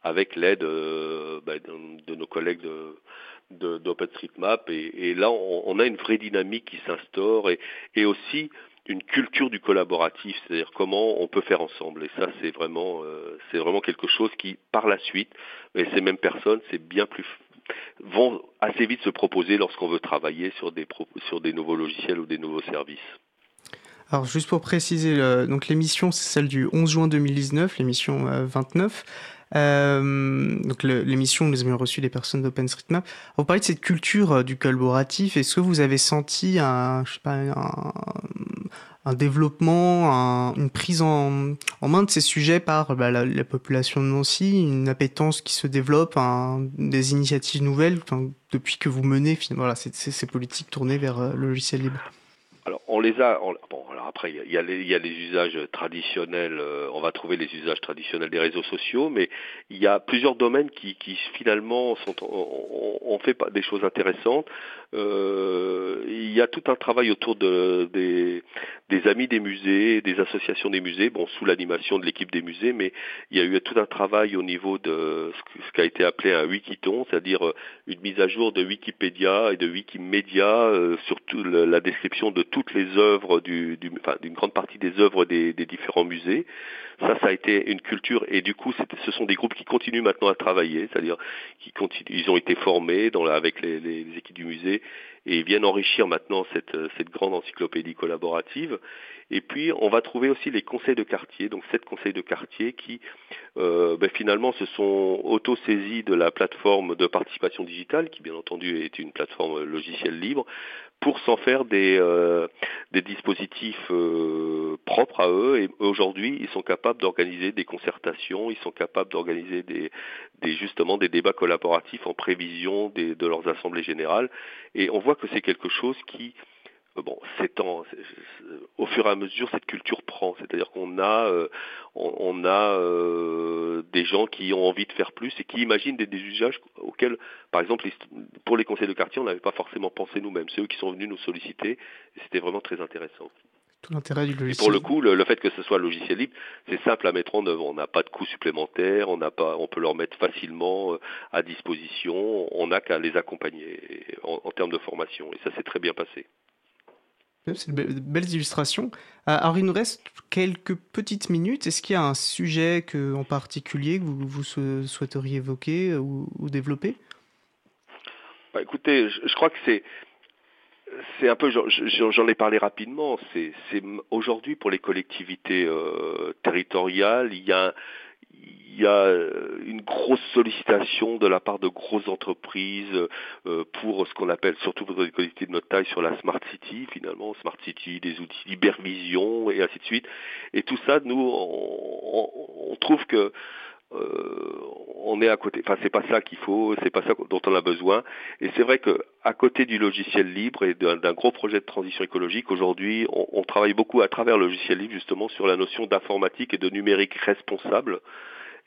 avec l'aide euh, bah, de, de, nos collègues de d'OpenStreetMap et, et, là on, a une vraie dynamique qui s'instaure et, aussi une culture du collaboratif, c'est-à-dire comment on peut faire ensemble. Et ça c'est vraiment euh, vraiment quelque chose qui par la suite, et ces mêmes personnes, c'est bien plus vont assez vite se proposer lorsqu'on veut travailler sur des sur des nouveaux logiciels ou des nouveaux services. Alors juste pour préciser, donc l'émission c'est celle du 11 juin 2019, l'émission 29. Euh, euh, donc l'émission, nous avions reçu des personnes d'OpenStreetMap. Vous parlez de cette culture euh, du collaboratif. Est-ce que vous avez senti un, je sais pas, un, un développement, un, une prise en, main de ces sujets par bah, la, la, population de Nancy, une appétence qui se développe, des initiatives nouvelles depuis que vous menez finalement voilà, ces, ces politiques tournées vers euh, le logiciel libre? Alors on les a. bon, alors après il y a, les, usages traditionnels. Euh, on va trouver les usages traditionnels des réseaux sociaux, mais il y a plusieurs domaines qui, finalement sont, on, fait des choses intéressantes. Euh, il y a tout un travail autour de, des, des amis des musées, des associations des musées, bon sous l'animation de l'équipe des musées, mais il y a eu tout un travail au niveau de ce qui a été appelé un wikiton, c'est-à-dire euh, une mise à jour de Wikipédia et de Wikimedia euh, sur tout la description de toutes les œuvres du, du enfin, d'une grande partie des œuvres des, des, différents musées. Ça, ça a été une culture et du coup, ce sont des groupes qui continuent maintenant à travailler, c'est-à-dire qui continuent, ils ont été formés dans avec les, les, les équipes du musée et viennent enrichir maintenant cette, cette grande encyclopédie collaborative. Et puis, on va trouver aussi les conseils de quartier, donc sept conseils de quartier qui, euh, ben, finalement, se sont auto-saisis de la plateforme de participation digitale, qui bien entendu est une plateforme logicielle libre, pour s'en faire des, euh, dispositifs euh, propres à eux. Et aujourd'hui, ils sont capables d'organiser des concertations, ils sont capables d'organiser des, des, justement des débats collaboratifs en prévision de leurs assemblées générales. Et on voit que c'est quelque chose qui bon, c'est au fur et à mesure cette culture prend, c'est-à-dire qu'on a, euh, on, a euh, des gens qui ont envie de faire plus et qui imaginent des, usages auxquels, par exemple, pour les conseils de quartier, on n'avait pas forcément pensé nous-mêmes. C'est eux qui sont venus nous solliciter et c'était vraiment très intéressant. Tout l'intérêt du logiciel. Et pour le coup, le, fait que ce soit logiciel libre, c'est simple à mettre en œuvre. On n'a pas de coûts supplémentaires, on n'a pas, on peut leur mettre facilement à disposition. On n'a qu'à les accompagner en, en termes de formation et ça s'est très bien passé. C'est de belles illustrations. Euh, alors, il nous reste quelques petites minutes. Est-ce qu'il y a un sujet que, en particulier que vous, souhaiteriez évoquer ou, développer? Bah, Écoutez, je, crois que c'est c'est un peu, j'en ai parlé rapidement. C'est aujourd'hui pour les collectivités euh, territoriales, il y a il y a euh, une grosse sollicitation de la part de grosses entreprises euh, pour ce qu'on appelle, surtout pour les collectivités de notre taille, sur la Smart City, finalement, Smart City, des outils Hypervision et ainsi de suite. Et tout ça, nous, on, trouve que euh, on est à côté. Enfin, c'est pas ça qu'il faut, c'est pas ça dont on a besoin. Et c'est vrai que à côté du logiciel libre et d'un gros projet de transition écologique, aujourd'hui, on, on, travaille beaucoup à travers le logiciel libre justement sur la notion d'informatique et de numérique responsable.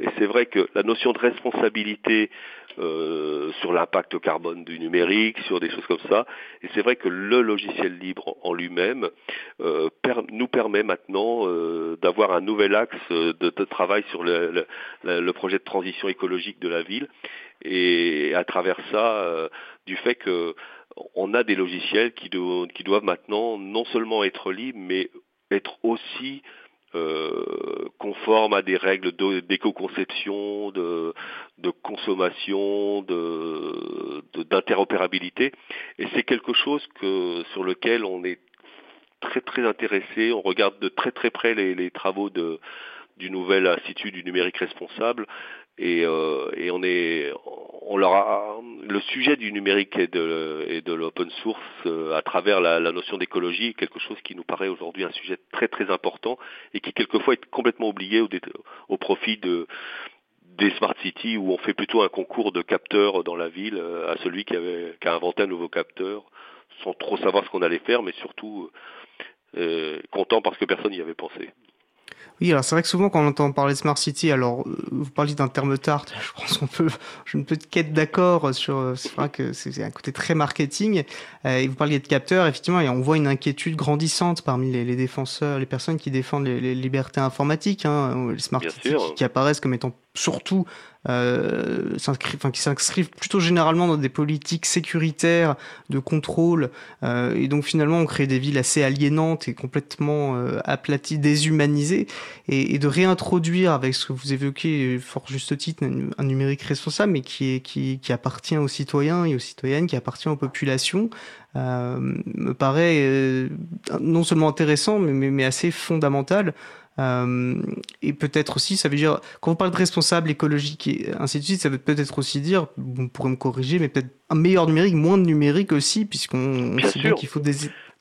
Et c'est vrai que la notion de responsabilité euh, sur l'impact carbone du numérique, sur des choses comme ça, et c'est vrai que le logiciel libre en lui-même euh, nous permet maintenant euh, d'avoir un nouvel axe de, travail sur le, projet de transition écologique de la ville, et à travers ça, du fait que on a des logiciels qui doivent maintenant non seulement être libres, mais être aussi euh, conforme à des règles d'éco-conception, de, de, consommation, d'interopérabilité. De, et c'est quelque chose sur lequel on est très très intéressé. On regarde de très très près les, travaux du nouvel institut du numérique responsable et, euh, et on est on leur a le sujet du numérique et de, et de l'open source euh, à travers la, notion d'écologie est quelque chose qui nous paraît aujourd'hui un sujet très très important et qui quelquefois est complètement oublié au, profit de des smart cities où on fait plutôt un concours de capteurs dans la ville euh, à celui qui, avait, qui a inventé un nouveau capteur sans trop savoir ce qu'on allait faire mais surtout euh, content parce que personne n'y avait pensé. Oui, alors c'est vrai que souvent quand on entend parler de Smart City, alors euh, vous parlez d'un terme tarte, je pense qu'on peut, j'ai une petite quête d'accord sur, euh, c'est vrai que c'est un côté très marketing, euh, et vous parliez de capteurs, effectivement, et on voit une inquiétude grandissante parmi les, les défenseurs, les personnes qui défendent les, les libertés informatiques, hein, les Smart City qui, qui, apparaissent comme étant surtout euh, qui s'inscrivent plutôt généralement dans des politiques sécuritaires de contrôle euh, et donc finalement on crée des villes assez aliénantes et complètement euh, aplaties, déshumanisées. Et, et, de réintroduire avec ce que vous évoquez fort juste titre un, numérique responsable mais qui, est, qui, qui appartient aux citoyens et aux citoyennes, qui appartient aux populations euh, me paraît euh, non seulement intéressant mais, mais, mais assez fondamental et peut-être aussi, ça veut dire, quand on parle de responsable écologique et ainsi de suite, ça veut peut-être aussi dire, vous pourrez me corriger, mais peut-être un meilleur numérique, moins de numérique aussi, puisqu'on sait bien qu'il faut des...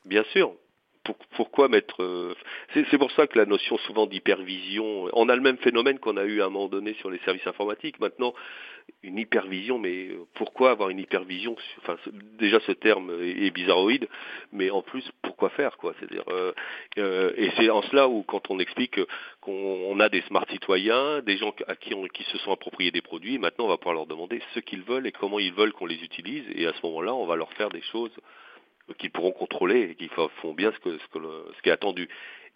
Bien sûr, pourquoi mettre euh, C'est pour ça que la notion souvent d'hypervision, on a le même phénomène qu'on a eu à un moment donné sur les services informatiques. Maintenant, une hypervision, mais euh, pourquoi avoir une hypervision déjà ce terme est bizarroïde, mais en plus, pourquoi faire quoi? C'est-à-dire, euh, euh, et c'est en cela où quand on explique qu'on a des smart citoyens, des gens à qui, on, qui se sont appropriés des produits, maintenant on va pouvoir leur demander ce qu'ils veulent et comment ils veulent qu'on les utilise, et à ce moment-là, on va leur faire des choses qu'ils pourront contrôler et qui font bien ce qui est attendu.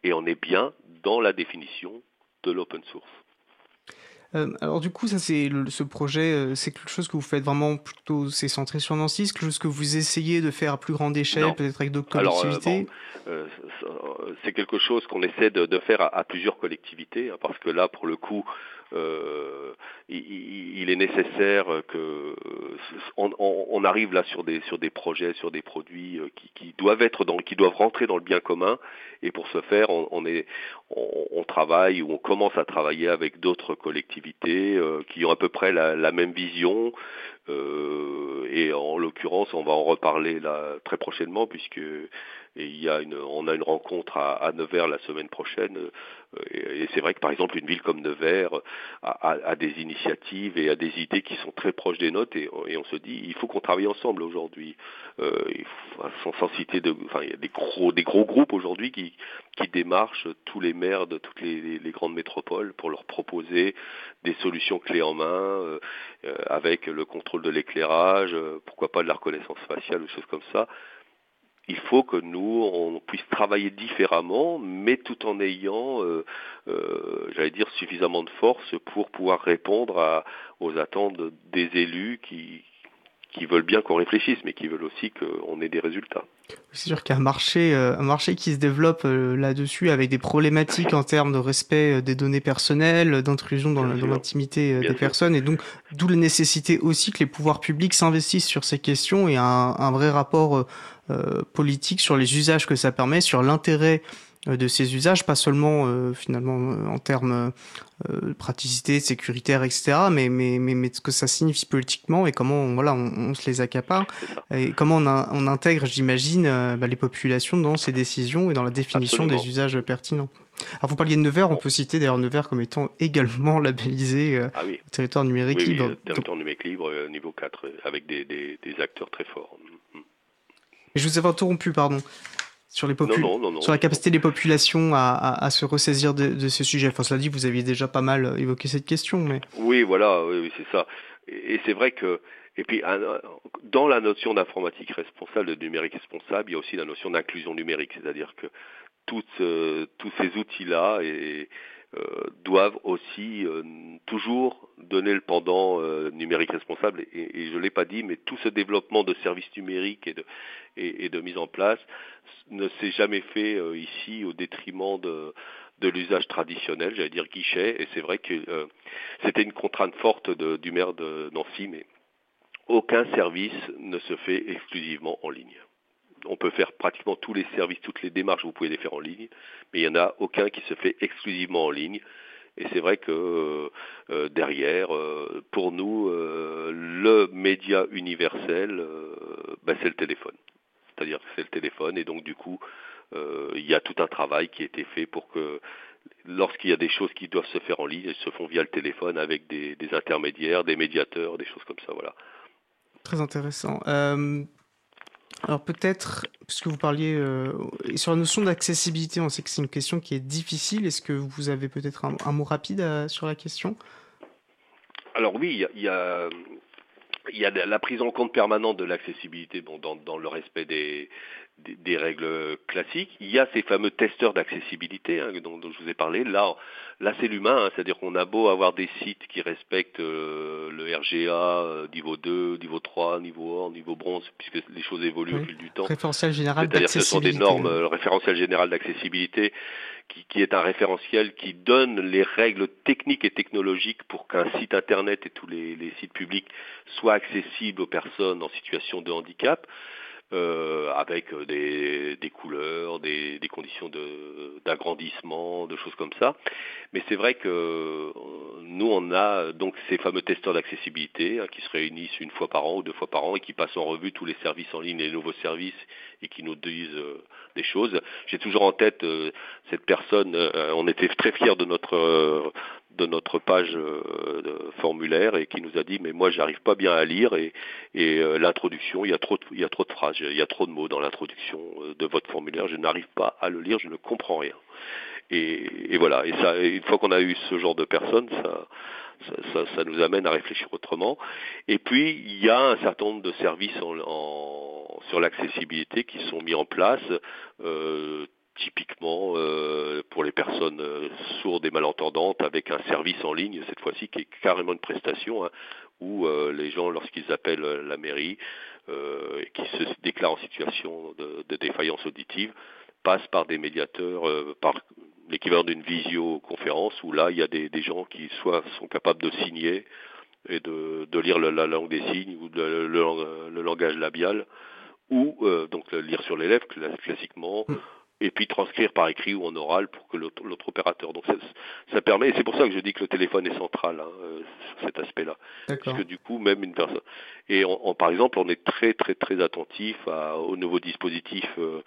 Et on est bien dans la définition de l'open source. Euh, alors du coup, ça c'est ce projet, euh, c'est quelque chose que vous faites vraiment plutôt, c'est centré sur Nancy, c'est quelque chose que vous essayez de faire à plus grande échelle, peut-être avec d'autres collectivités. Euh, bon, euh, c'est quelque chose qu'on essaie de, de faire à, à, plusieurs collectivités, hein, parce que là, pour le coup, euh, il, est nécessaire que on, on, arrive là sur des sur des projets, sur des produits qui, qui, doivent être dans, qui doivent rentrer dans le bien commun. Et pour ce faire, on, travaille ou on commence à travailler avec d'autres collectivités euh, qui ont à peu près la, même vision. Euh, et en l'occurrence, on va en reparler là très prochainement puisque il y a une, on a une rencontre à Nevers la semaine prochaine. Euh, et, c'est vrai que par exemple une ville comme Nevers a, des initiatives et a des idées qui sont très proches des nôtres et, on se dit il faut qu'on travaille ensemble aujourd'hui. Euh, sans, citer il y a des gros groupes aujourd'hui qui démarchent tous les maires de toutes les, grandes métropoles pour leur proposer des solutions clés en main euh, avec le contrôle de l'éclairage, pourquoi pas de la reconnaissance faciale ou choses comme ça il faut que nous, on puisse travailler différemment, mais tout en ayant, euh, euh, j'allais dire, suffisamment de force pour pouvoir répondre à, aux attentes des élus qui, qui veulent bien qu'on réfléchisse, mais qui veulent aussi qu'on ait des résultats. C'est sûr qu'il y a un marché, euh, un marché qui se développe là-dessus avec des problématiques en termes de respect des données personnelles, d'intrusion dans l'intimité des sûr. personnes, et donc d'où la nécessité aussi que les pouvoirs publics s'investissent sur ces questions et un, un vrai rapport politique sur les usages que ça permet, sur l'intérêt euh, de ces usages, pas seulement euh, finalement euh, en termes de praticité, sécuritaire, etc., mais, mais, mais, mais ce que ça signifie politiquement et comment on, voilà, on, on se les accapare et comment on, a, on intègre, j'imagine, bah, les populations dans ces décisions et dans la définition Absolument. des usages pertinents. Alors vous parliez de Nevers, on peut citer d'ailleurs Nevers comme étant également labellisé euh, Ah oui, territoire numérique oui, oui, libre. euh, territoire numérique libre, euh, niveau 4, euh, avec des, des, des acteurs très forts. Je vous avais interrompu, pardon, sur les Non, popul- non, non, non. sur la capacité des populations à, à- à se ressaisir de, de ce sujet. Enfin, cela dit, vous aviez déjà pas mal euh, évoqué cette question, mais Oui, voilà, oui, oui, c'est ça. Et, et c'est vrai que, et puis, dans la notion d'informatique responsable, de numérique responsable, il y a aussi la notion d'inclusion numérique, c'est-à-dire que toutes, euh, tous ces outils-là et, doivent aussi euh, toujours donner le pendant euh, numérique responsable. Et, je l'ai pas dit, mais tout ce développement de services numériques et de, et, de mise en place ne s'est jamais fait euh, ici au détriment de, de l'usage traditionnel, j'allais dire guichet. Et c'est vrai que euh, c'était une contrainte forte de- du maire de Nancy, mais aucun service ne se fait exclusivement en ligne. On peut faire pratiquement tous les services, toutes les démarches, vous pouvez les faire en ligne, mais il n'y en a aucun qui se fait exclusivement en ligne. Et c'est vrai que euh, euh, derrière, euh, pour nous, le média universel, ben, c'est le téléphone. C'est-à-dire que c'est le téléphone, et donc du coup, il y a tout un travail qui a été fait pour que lorsqu'il y a des choses qui doivent se faire en ligne, elles se font via le téléphone avec des, des intermédiaires, des médiateurs, des choses comme ça. Voilà. très intéressant. Alors peut-être, puisque vous parliez euh, sur la notion d'accessibilité, on sait que c'est une question qui est difficile. Est-ce que vous avez peut-être un, mot rapide euh, sur la question? Alors oui, il y a, la prise en compte permanente de l'accessibilité bon, dans le respect des, des, règles classiques. Il y a ces fameux testeurs d'accessibilité hein, dont, dont je vous ai parlé. Là, là c'est l'humain, hein, c'est-à-dire qu'on a beau avoir des sites qui respectent euh, le RGA euh, niveau 2, niveau 3, niveau or, niveau bronze, puisque les choses évoluent Oui. au fil du temps. Référentiel général C'est-à-dire que ce sont des d'accessibilité. normes, euh, le référentiel général d'accessibilité, qui, qui est un référentiel qui donne les règles techniques et technologiques pour qu'un site internet et tous les, les sites publics soient accessibles aux personnes en situation de handicap. Euh, avec euh, des, des couleurs, des, des conditions d'agrandissement, de, choses comme ça. Mais c'est vrai que euh, nous, on a donc ces fameux testeurs d'accessibilité hein, qui se réunissent une fois par an ou deux fois par an et qui passent en revue tous les services en ligne les nouveaux services et qui nous disent euh, des choses. J'ai toujours en tête euh, cette personne, euh, on était très fiers de notre euh, de notre page euh, formulaire et qui nous a dit mais moi j'arrive pas bien à lire et, et euh, l'introduction il y a trop de, il y a trop de phrases il y a trop de mots dans l'introduction euh, de votre formulaire. Je n'arrive pas à le lire je ne comprends rien. Et, voilà. Et ça une fois qu'on a eu ce genre de personnes ça ça, nous amène à réfléchir autrement. Et puis, il y a un certain nombre de services sur l'accessibilité qui sont mis en place, typiquement personnes euh, sourdes et malentendantes, avec un service en ligne, cette fois-ci, qui est carrément une prestation, hein, où euh, les gens, lorsqu'ils appellent euh, la mairie et qui se déclarent en situation de, défaillance auditive, passent par des médiateurs, par l'équivalent d'une visioconférence où là il y a des, gens qui soit sont capables de signer et de, lire la langue des signes ou le, langage labial ou donc lire sur cla- classiquement et puis transcrire par écrit ou en oral pour que l'autre l'autre opérateur donc ça, ça permet et c'est pour ça que je dis que le téléphone est central hein, euh, sur cet aspect là D'accord. parce que du coup, même une personne. Et on, on- par exemple, on est très très très attentif à, au nouveau dispositif euh,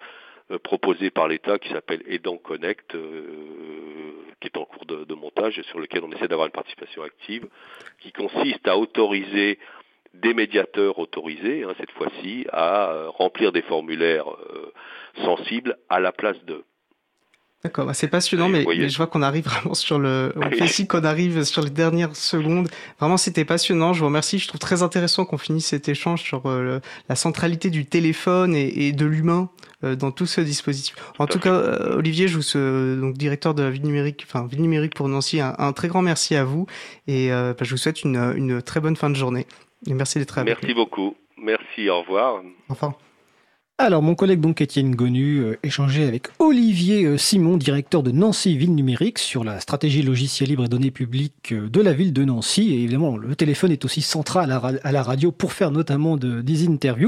euh, proposé par l'État qui s'appelle Aidant Connect, euh, qui est en cours de, de montage et sur lequel on essaie d'avoir une participation active, qui consiste à autoriser des médiateurs autorisés, hein, cette fois-ci, à euh, remplir des formulaires euh, sensibles à la place de. D'accord, bah, c'est passionnant, mais, je vois qu'on arrive vraiment sur le. On fait signe qu'on arrive sur les dernières secondes. Vraiment, c'était passionnant. Je vous remercie. Je trouve très intéressant qu'on finisse cet échange sur euh, la centralité du téléphone et, et de l'humain euh, dans tout ce dispositif. En tout cas, euh, Olivier, je vous euh, donc directeur de la ville numérique, enfin ville numérique pour Nancy, un, un très grand merci à vous et euh, bah, je vous souhaite une, une très bonne fin de journée. Et merci d'être avec Merci beaucoup. Merci, au revoir. Enfin. Alors, mon collègue donc Étienne Gonu euh, échangeait avec Olivier euh, Simon, directeur de Nancy Ville Numérique, sur la stratégie logicielle libre et données publiques euh, de la ville de Nancy. Et évidemment, le téléphone est aussi central à la, ra- à la radio pour faire notamment de- des interviews.